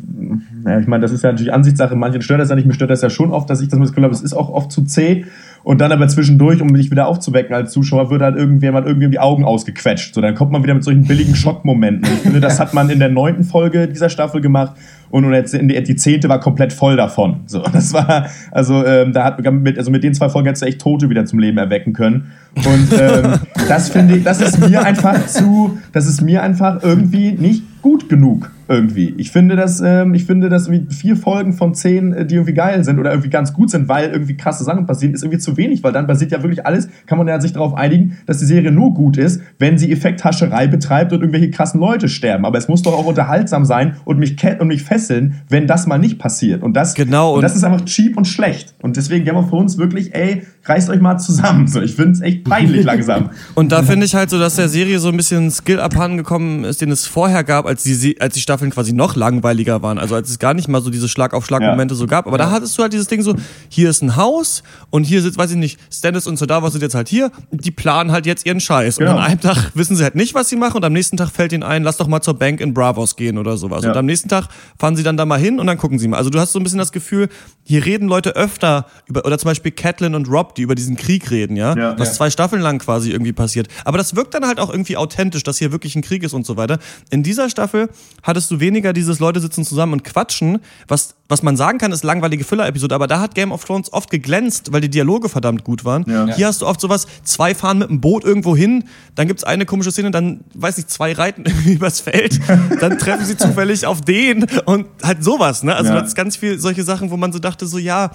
naja, ich meine, das ist ja natürlich Ansichtssache, manchen stört das ja nicht, mir stört das ja schon oft, dass ich das Gefühl habe, es ist auch oft zu zäh und dann aber zwischendurch, um mich wieder aufzuwecken als Zuschauer, wird halt irgendjemand irgendwie die Augen ausgequetscht. So, dann kommt man wieder mit solchen billigen Schockmomenten. Ich finde, das hat man in der neunten Folge dieser Staffel gemacht und in die, die zehnte war komplett voll davon. So, das war, also ähm, da hat mit, also mit den zwei Folgen hättest du echt Tote wieder zum Leben erwecken können. Und ähm, das finde ich, das ist mir einfach zu, das ist mir einfach irgendwie nicht gut genug irgendwie. Ich finde, dass ähm, ich finde, dass irgendwie vier Folgen von zehn, äh, die irgendwie geil sind oder irgendwie ganz gut sind, weil irgendwie krasse Sachen passieren, ist irgendwie zu wenig, weil dann basiert ja wirklich alles, kann man ja sich darauf einigen, dass die Serie nur gut ist, wenn sie Effekthascherei betreibt und irgendwelche krassen Leute sterben. Aber es muss doch auch unterhaltsam sein und mich und mich fesseln, wenn das mal nicht passiert. Und das Genau, und, und- das ist einfach cheap und schlecht. Und deswegen Game of Thrones wirklich, ey, reißt euch mal zusammen. So, ich finde es echt peinlich langsam. Und da finde ich halt so, dass der Serie so ein bisschen Skill abhanden gekommen ist, den es vorher gab, als die, als die Staffeln quasi noch langweiliger waren. Also als es gar nicht mal so diese Schlag-auf-Schlag-Momente so gab. Aber da hattest du halt dieses Ding so, hier ist ein Haus und hier sitzt, weiß ich nicht, Stannis und Sodavos sind jetzt halt hier. Die planen halt jetzt ihren Scheiß. Genau. Und an einem Tag wissen sie halt nicht, was sie machen und am nächsten Tag fällt ihnen ein, lass doch mal zur Bank in Bravos gehen oder sowas. Ja. Und am nächsten Tag fahren sie dann da mal hin und dann gucken sie mal. Also du hast so ein bisschen das Gefühl, hier reden Leute öfter über, oder zum Beispiel Catelyn und Rob, die über diesen Krieg reden, ja? Ja. Was Ja. zwei Staffeln lang quasi irgendwie passiert. Aber das wirkt dann halt auch irgendwie authentisch, dass hier wirklich ein Krieg ist und so weiter. In dieser Staffel hattest du weniger dieses Leute sitzen zusammen und quatschen, was, was man sagen kann, ist langweilige Filler-Episode, aber da hat Game of Thrones oft geglänzt, weil die Dialoge verdammt gut waren. Ja. Hier hast du oft sowas, zwei fahren mit dem Boot irgendwo hin, dann gibt's eine komische Szene, dann, weiß nicht, zwei reiten irgendwie übers Feld, dann treffen sie zufällig auf den und halt sowas, ne? Also Ja. das ist ganz viel solche Sachen, wo man so dachte, so ja,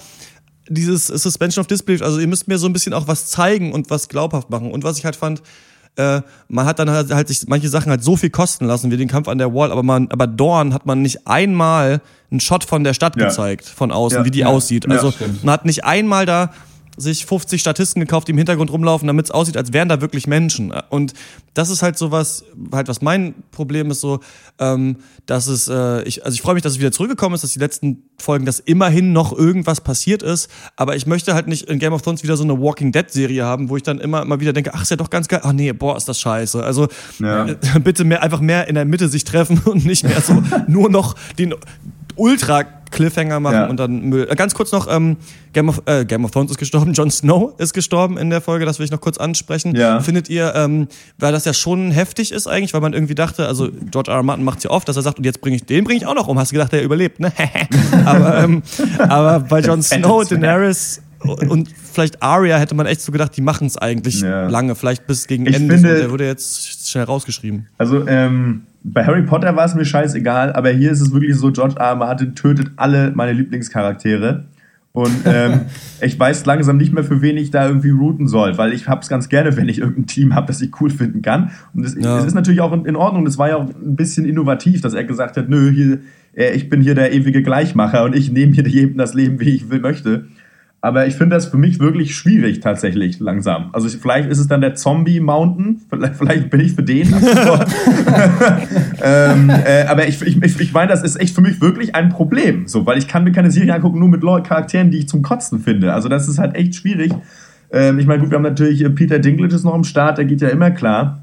dieses Suspension of Disbelief, also ihr müsst mir so ein bisschen auch was zeigen und was glaubhaft machen. Und was ich halt fand, äh, man hat dann halt, halt sich manche Sachen halt so viel kosten lassen, wie den Kampf an der Wall, aber man, aber Dorn hat man nicht einmal einen Shot von der Stadt Ja. gezeigt, von außen, Ja, wie die ja. aussieht. Also man hat nicht einmal da sich 50 Statisten gekauft, die im Hintergrund rumlaufen, damit es aussieht, als wären da wirklich Menschen. Und das ist halt sowas, halt was mein Problem ist so, ähm, dass es, äh, ich, also ich freue mich, dass es wieder zurückgekommen ist, dass die letzten Folgen, dass immerhin noch irgendwas passiert ist, aber ich möchte halt nicht in Game of Thrones wieder so eine Walking Dead Serie haben, wo ich dann immer immer wieder denke, ach, ist ja doch ganz geil, ach nee, boah, ist das scheiße. Also Ja. äh, bitte mehr, einfach mehr in der Mitte sich treffen und nicht mehr so nur noch den Ultra Cliffhanger machen Ja. und dann Müll. Äh, Ganz kurz noch, ähm, Game, of, äh, Game of Thrones ist gestorben, Jon Snow ist gestorben in der Folge, das will ich noch kurz ansprechen. Ja. Findet ihr, ähm, weil das ja schon heftig ist eigentlich, weil man irgendwie dachte, also George R. R. Martin macht ja oft, dass er sagt, und jetzt bringe ich den bringe ich auch noch um. Hast du gedacht, der überlebt, ne? aber, ähm, aber bei Jon Snow, Daenerys und vielleicht Arya hätte man echt so gedacht, die machen es eigentlich Ja. lange, vielleicht bis gegen Ich Ende. finde- und der wurde jetzt schnell rausgeschrieben. Also, ähm, bei Harry Potter war es mir scheißegal, aber hier ist es wirklich so, George R. R. Martin tötet alle meine Lieblingscharaktere. Und ähm, ich weiß langsam nicht mehr, für wen ich da irgendwie routen soll, weil ich hab's ganz gerne, wenn ich irgendein Team habe, das ich cool finden kann. Und es Ja. ist natürlich auch in, in Ordnung. Das war ja auch ein bisschen innovativ, dass er gesagt hat, nö, hier, äh, ich bin hier der ewige Gleichmacher und ich nehme hier jedem das Leben, wie ich will, möchte. Aber ich finde das für mich wirklich schwierig tatsächlich langsam. Also ich, vielleicht ist es dann der Zombie Mountain, vielleicht, vielleicht bin ich für den. ähm, äh, aber ich, ich, ich, meine, das ist echt für mich wirklich ein Problem. So, weil ich kann mir keine Serie angucken, nur mit Charakteren, die ich zum Kotzen finde. Also das ist halt echt schwierig. Ähm, ich meine, gut, wir haben natürlich äh, Peter Dinklage ist noch im Start, der geht ja immer klar.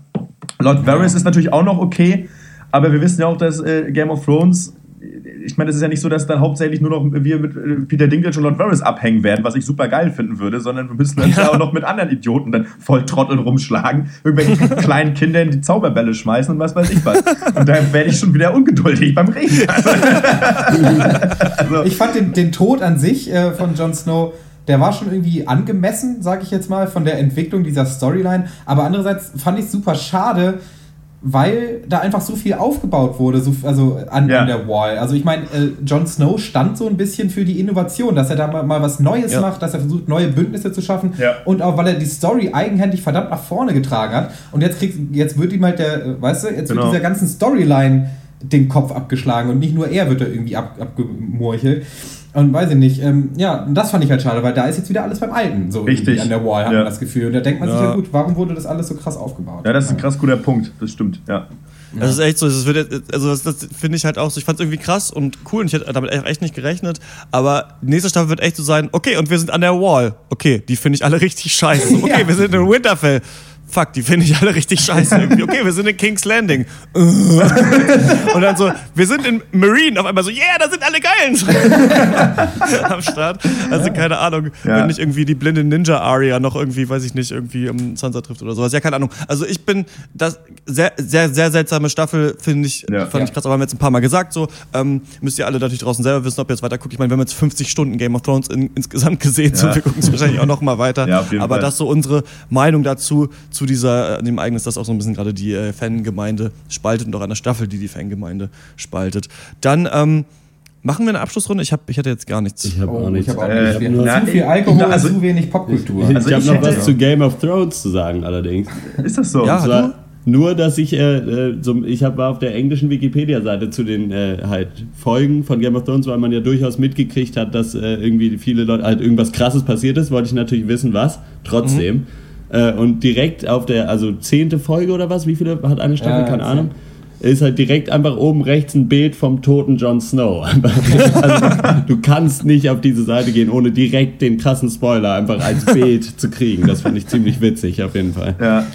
Lord Varys ist natürlich auch noch okay, aber wir wissen ja auch, dass äh, Game of Thrones, ich meine, es ist ja nicht so, dass dann hauptsächlich nur noch wir mit äh, Peter Dinklage und Lord Varys abhängen werden, was ich super geil finden würde, sondern wir müssen uns ja. auch noch mit anderen Idioten dann voll Trotteln rumschlagen, irgendwelchen kleinen Kindern die Zauberbälle schmeißen und was weiß ich was. Und dann werde ich schon wieder ungeduldig beim Reden. Also, Ich fand den, den Tod an sich äh, von Jon Snow, der war schon irgendwie angemessen, sage ich jetzt mal, von der Entwicklung dieser Storyline. Aber andererseits fand ich es super schade, weil da einfach so viel aufgebaut wurde, so, also an, Ja. an der Wall. Also ich meine, äh, Jon Snow stand so ein bisschen für die Innovation, dass er da mal, mal was Neues Ja. macht, dass er versucht, neue Bündnisse zu schaffen Ja. und auch, weil er die Story eigenhändig verdammt nach vorne getragen hat. Und jetzt kriegt, jetzt wird ihm halt der, äh, weißt du, jetzt Genau. wird dieser ganzen Storyline den Kopf abgeschlagen und nicht nur er wird da irgendwie ab, abgemurchelt. Und weiß ich nicht, ähm, ja, und das fand ich halt schade, weil da ist jetzt wieder alles beim Alten, so Richtig. an der Wall, hat Ja. man das Gefühl. Und da denkt man sich Ja. ja gut, warum wurde das alles so krass aufgebaut? Ja, das ist ein krass guter Punkt, das stimmt, ja. Das ist echt so, das wird, also das, das finde ich halt auch so, ich fand es irgendwie krass und cool und ich hätte damit echt nicht gerechnet, aber die nächste Staffel wird echt so sein, okay, und wir sind an der Wall. Okay, die finde ich alle richtig scheiße. Okay, Ja. wir sind in Winterfell. Fuck, die finde ich alle richtig scheiße irgendwie. Okay, wir sind in King's Landing. Und dann so, wir sind in Marine. Auf einmal so, yeah, da sind alle Geilen am Start. Also keine Ahnung, Ja. wenn nicht irgendwie die blinde Ninja-Aria noch irgendwie, weiß ich nicht, irgendwie am Sansa trifft oder sowas. Ja, keine Ahnung. Also ich bin, das sehr, sehr, sehr seltsame Staffel, finde ich, fand Ja. ich krass, aber haben wir jetzt ein paar Mal gesagt, so, ähm, müsst ihr alle natürlich draußen selber wissen, ob ihr jetzt weiter guckt. Ich meine, wir haben jetzt 50 Stunden Game of Thrones in, insgesamt gesehen, so, Ja. wir gucken es wahrscheinlich auch noch mal weiter. Ja, auf jeden aber Fall. das ist so unsere Meinung dazu, zu dieser, äh, dem Ereignis, das auch so ein bisschen gerade die äh, Fangemeinde spaltet und auch an der Staffel, die die Fangemeinde spaltet. Dann, ähm, Machen wir eine Abschlussrunde? Ich, hab, ich hatte jetzt gar nichts. Ich habe auch nichts. Ich habe auch Äh, nicht hab nur- zu viel Alkohol und zu wenig Popkultur. Ich, Also habe ich noch hätte- was zu Game of Thrones zu sagen, allerdings. Ist das so? Ja, zwar nur, dass ich, äh, äh, so, ich hab, war auf der englischen Wikipedia-Seite zu den äh, halt Folgen von Game of Thrones, weil man ja durchaus mitgekriegt hat, dass äh, irgendwie viele Leute halt irgendwas Krasses passiert ist, wollte ich natürlich wissen, was. Trotzdem. Äh, und direkt auf der, also zehnte Folge oder was, wie viele hat eine Staffel, Ja, keine zehn. Ist halt direkt einfach oben rechts ein Bild vom toten Jon Snow. also, du kannst nicht auf diese Seite gehen, ohne direkt den krassen Spoiler einfach als Bild zu kriegen. Das finde ich ziemlich witzig, auf jeden Fall. Ja.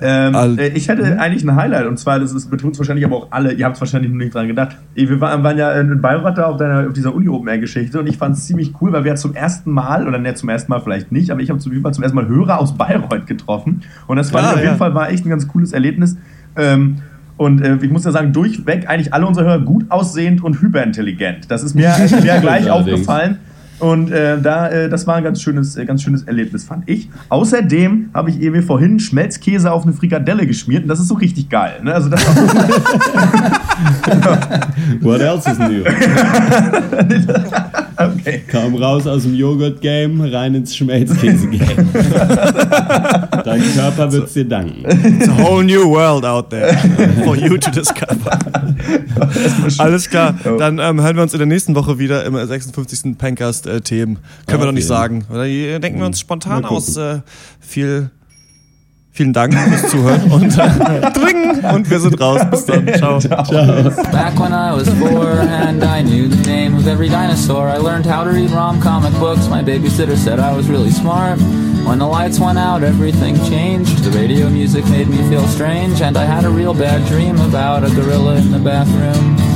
Ähm, äh, ich hätte eigentlich ein Highlight und zwar, das ist, betrifft wahrscheinlich aber auch alle, ihr habt es wahrscheinlich noch nicht dran gedacht. Wir waren, waren ja in Bayreuth da auf, deiner, auf dieser Uni-Open-Air-Geschichte und ich fand es ziemlich cool, weil wir ja zum ersten Mal, oder nicht zum ersten Mal vielleicht nicht, aber ich habe zum, zum ersten Mal Hörer aus Bayreuth getroffen und das fand Ah, ich auf jeden ja. Fall war echt ein ganz cooles Erlebnis. Ähm, und äh, ich muss ja sagen, durchweg eigentlich alle unsere Hörer gut aussehend und hyperintelligent. Das ist mir, ist mir gleich aufgefallen. Und äh, da, äh, das war ein ganz schönes, äh, ganz schönes Erlebnis, fand ich. Außerdem habe ich mir vorhin Schmelzkäse auf eine Frikadelle geschmiert und das ist so richtig geil. Ne? Also das What else is new? okay. Kaum raus aus dem Joghurt-Game, rein ins Schmelzkäse-Game. Dein Körper wird's dir danken. It's a whole new world out there for you to discover. Alles klar, dann ähm, hören wir uns in der nächsten Woche wieder im 56. Pencast-Themen. Können wir noch nicht sagen. Oder die denken wir uns spontan aus. Äh, viel, vielen Dank fürs Zuhören und äh, dringen. Und wir sind raus. Bis dann. Ciao. Back when I was four and I knew the name of every dinosaur, I learned how to read rom comic books. My babysitter said I was really smart. When the lights went out, everything changed. The radio music made me feel strange, and I had a real bad dream about a gorilla in the bathroom.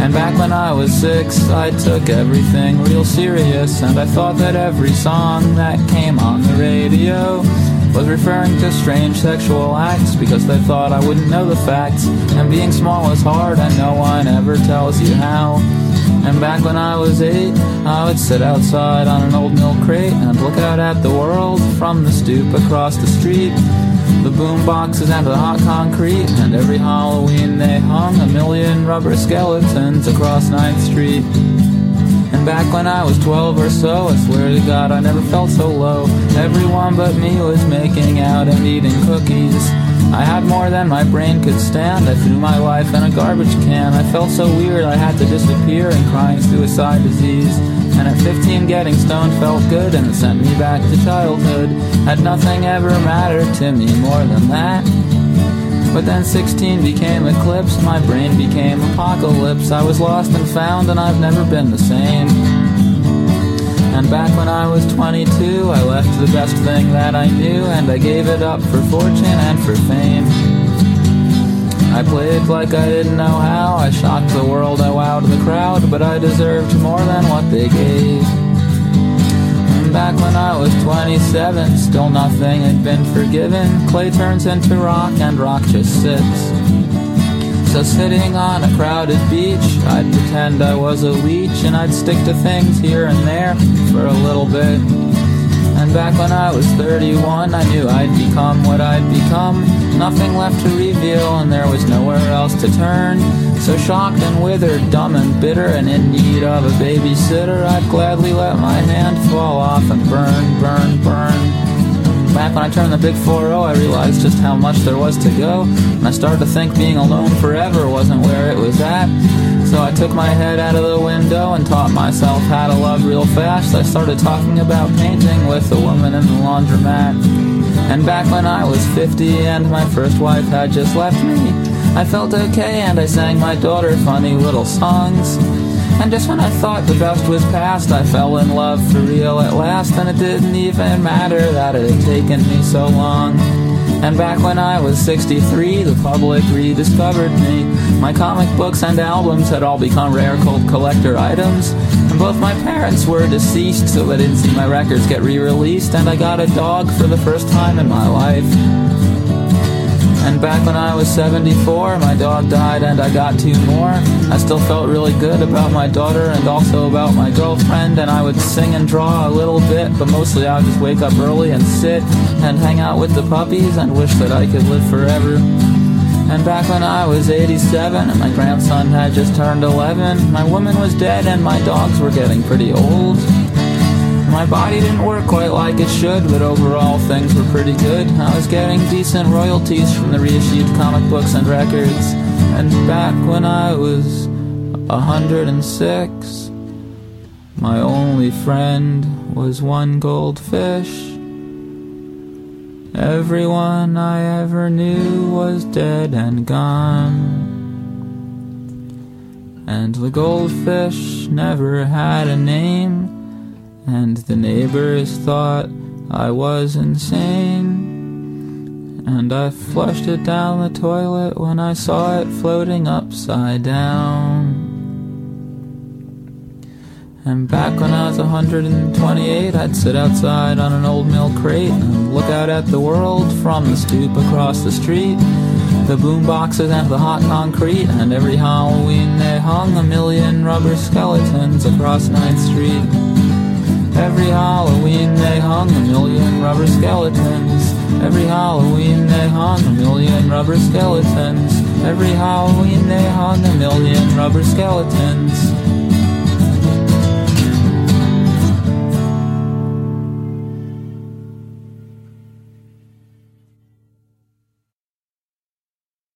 And back when I was six, I took everything real serious, and I thought that every song that came on the radio was referring to strange sexual acts because they thought I wouldn't know the facts. And being small is hard, and no one ever tells you how. And back when I was eight, I would sit outside on an old milk crate and look out at the world from the stoop across the street. The boom boxes and the hot concrete, and every Halloween they hung a million rubber skeletons across 9th Street. And back when I was 12 or so, I swear to God I never felt so low. Everyone but me was making out and eating cookies. I had more than my brain could stand. I threw my life in a garbage can. I felt so weird I had to disappear and crying suicide disease. And at 15 getting stoned felt good and it sent me back to childhood. Had nothing ever mattered to me more than that. But then 16 became eclipse, my brain became apocalypse. I was lost and found, and I've never been the same. And back when I was 22, I left the best thing that I knew, and I gave it up for fortune and for fame. I played like I didn't know how, I shocked the world, I wowed the crowd, but I deserved more than what they gave. And back when I was 27, still nothing had been forgiven. Clay turns into rock and rock just sits. So sitting on a crowded beach, I'd pretend I was a leech and I'd stick to things here and there for a little bit. And back when I was 31, I knew I'd become what I'd become. Nothing left to reveal, and there was nowhere else to turn. So shocked and withered, dumb and bitter, and in need of a babysitter, I'd gladly let my hand fall off and burn, burn, burn. Back when I turned the big 4-0, I realized just how much there was to go. And I started to think being alone forever wasn't where it was at. So I took my head out of the window and taught myself how to love real fast. I started talking about painting with a woman in the laundromat. And back when I was 50 and my first wife had just left me, I felt okay and I sang my daughter funny little songs. And just when I thought the best was past, I fell in love for real at last, and it didn't even matter that it had taken me so long. And back when I was 63, the public rediscovered me. My comic books and albums had all become rare cult collector items. And both my parents were deceased, so they didn't see my records get re released. And I got a dog for the first time in my life. And back when I was 74, my dog died and I got two more. I still felt really good about my daughter and also about my girlfriend. And I would sing and draw a little bit, but mostly I would just wake up early and sit and hang out with the puppies and wish that I could live forever. And back when I was 87 and my grandson had just turned 11, my woman was dead and my dogs were getting pretty old. My body didn't work quite like it should, but overall things were pretty good. I was getting decent royalties from the reissued comic books and records. And back when I was 106, my only friend was one goldfish. Everyone I ever knew was dead and gone. And the goldfish never had a name and the neighbors thought I was insane. And I flushed it down the toilet when I saw it floating upside down. And back when I was 128, I'd sit outside on an old milk crate and look out at the world from the stoop across the street. The boom boxes and the hot concrete, and every Halloween they hung a million rubber skeletons across 9th Street. Every Halloween they hung a million rubber skeletons. Every Halloween they hung a million rubber skeletons. Every Halloween they hung a million rubber skeletons.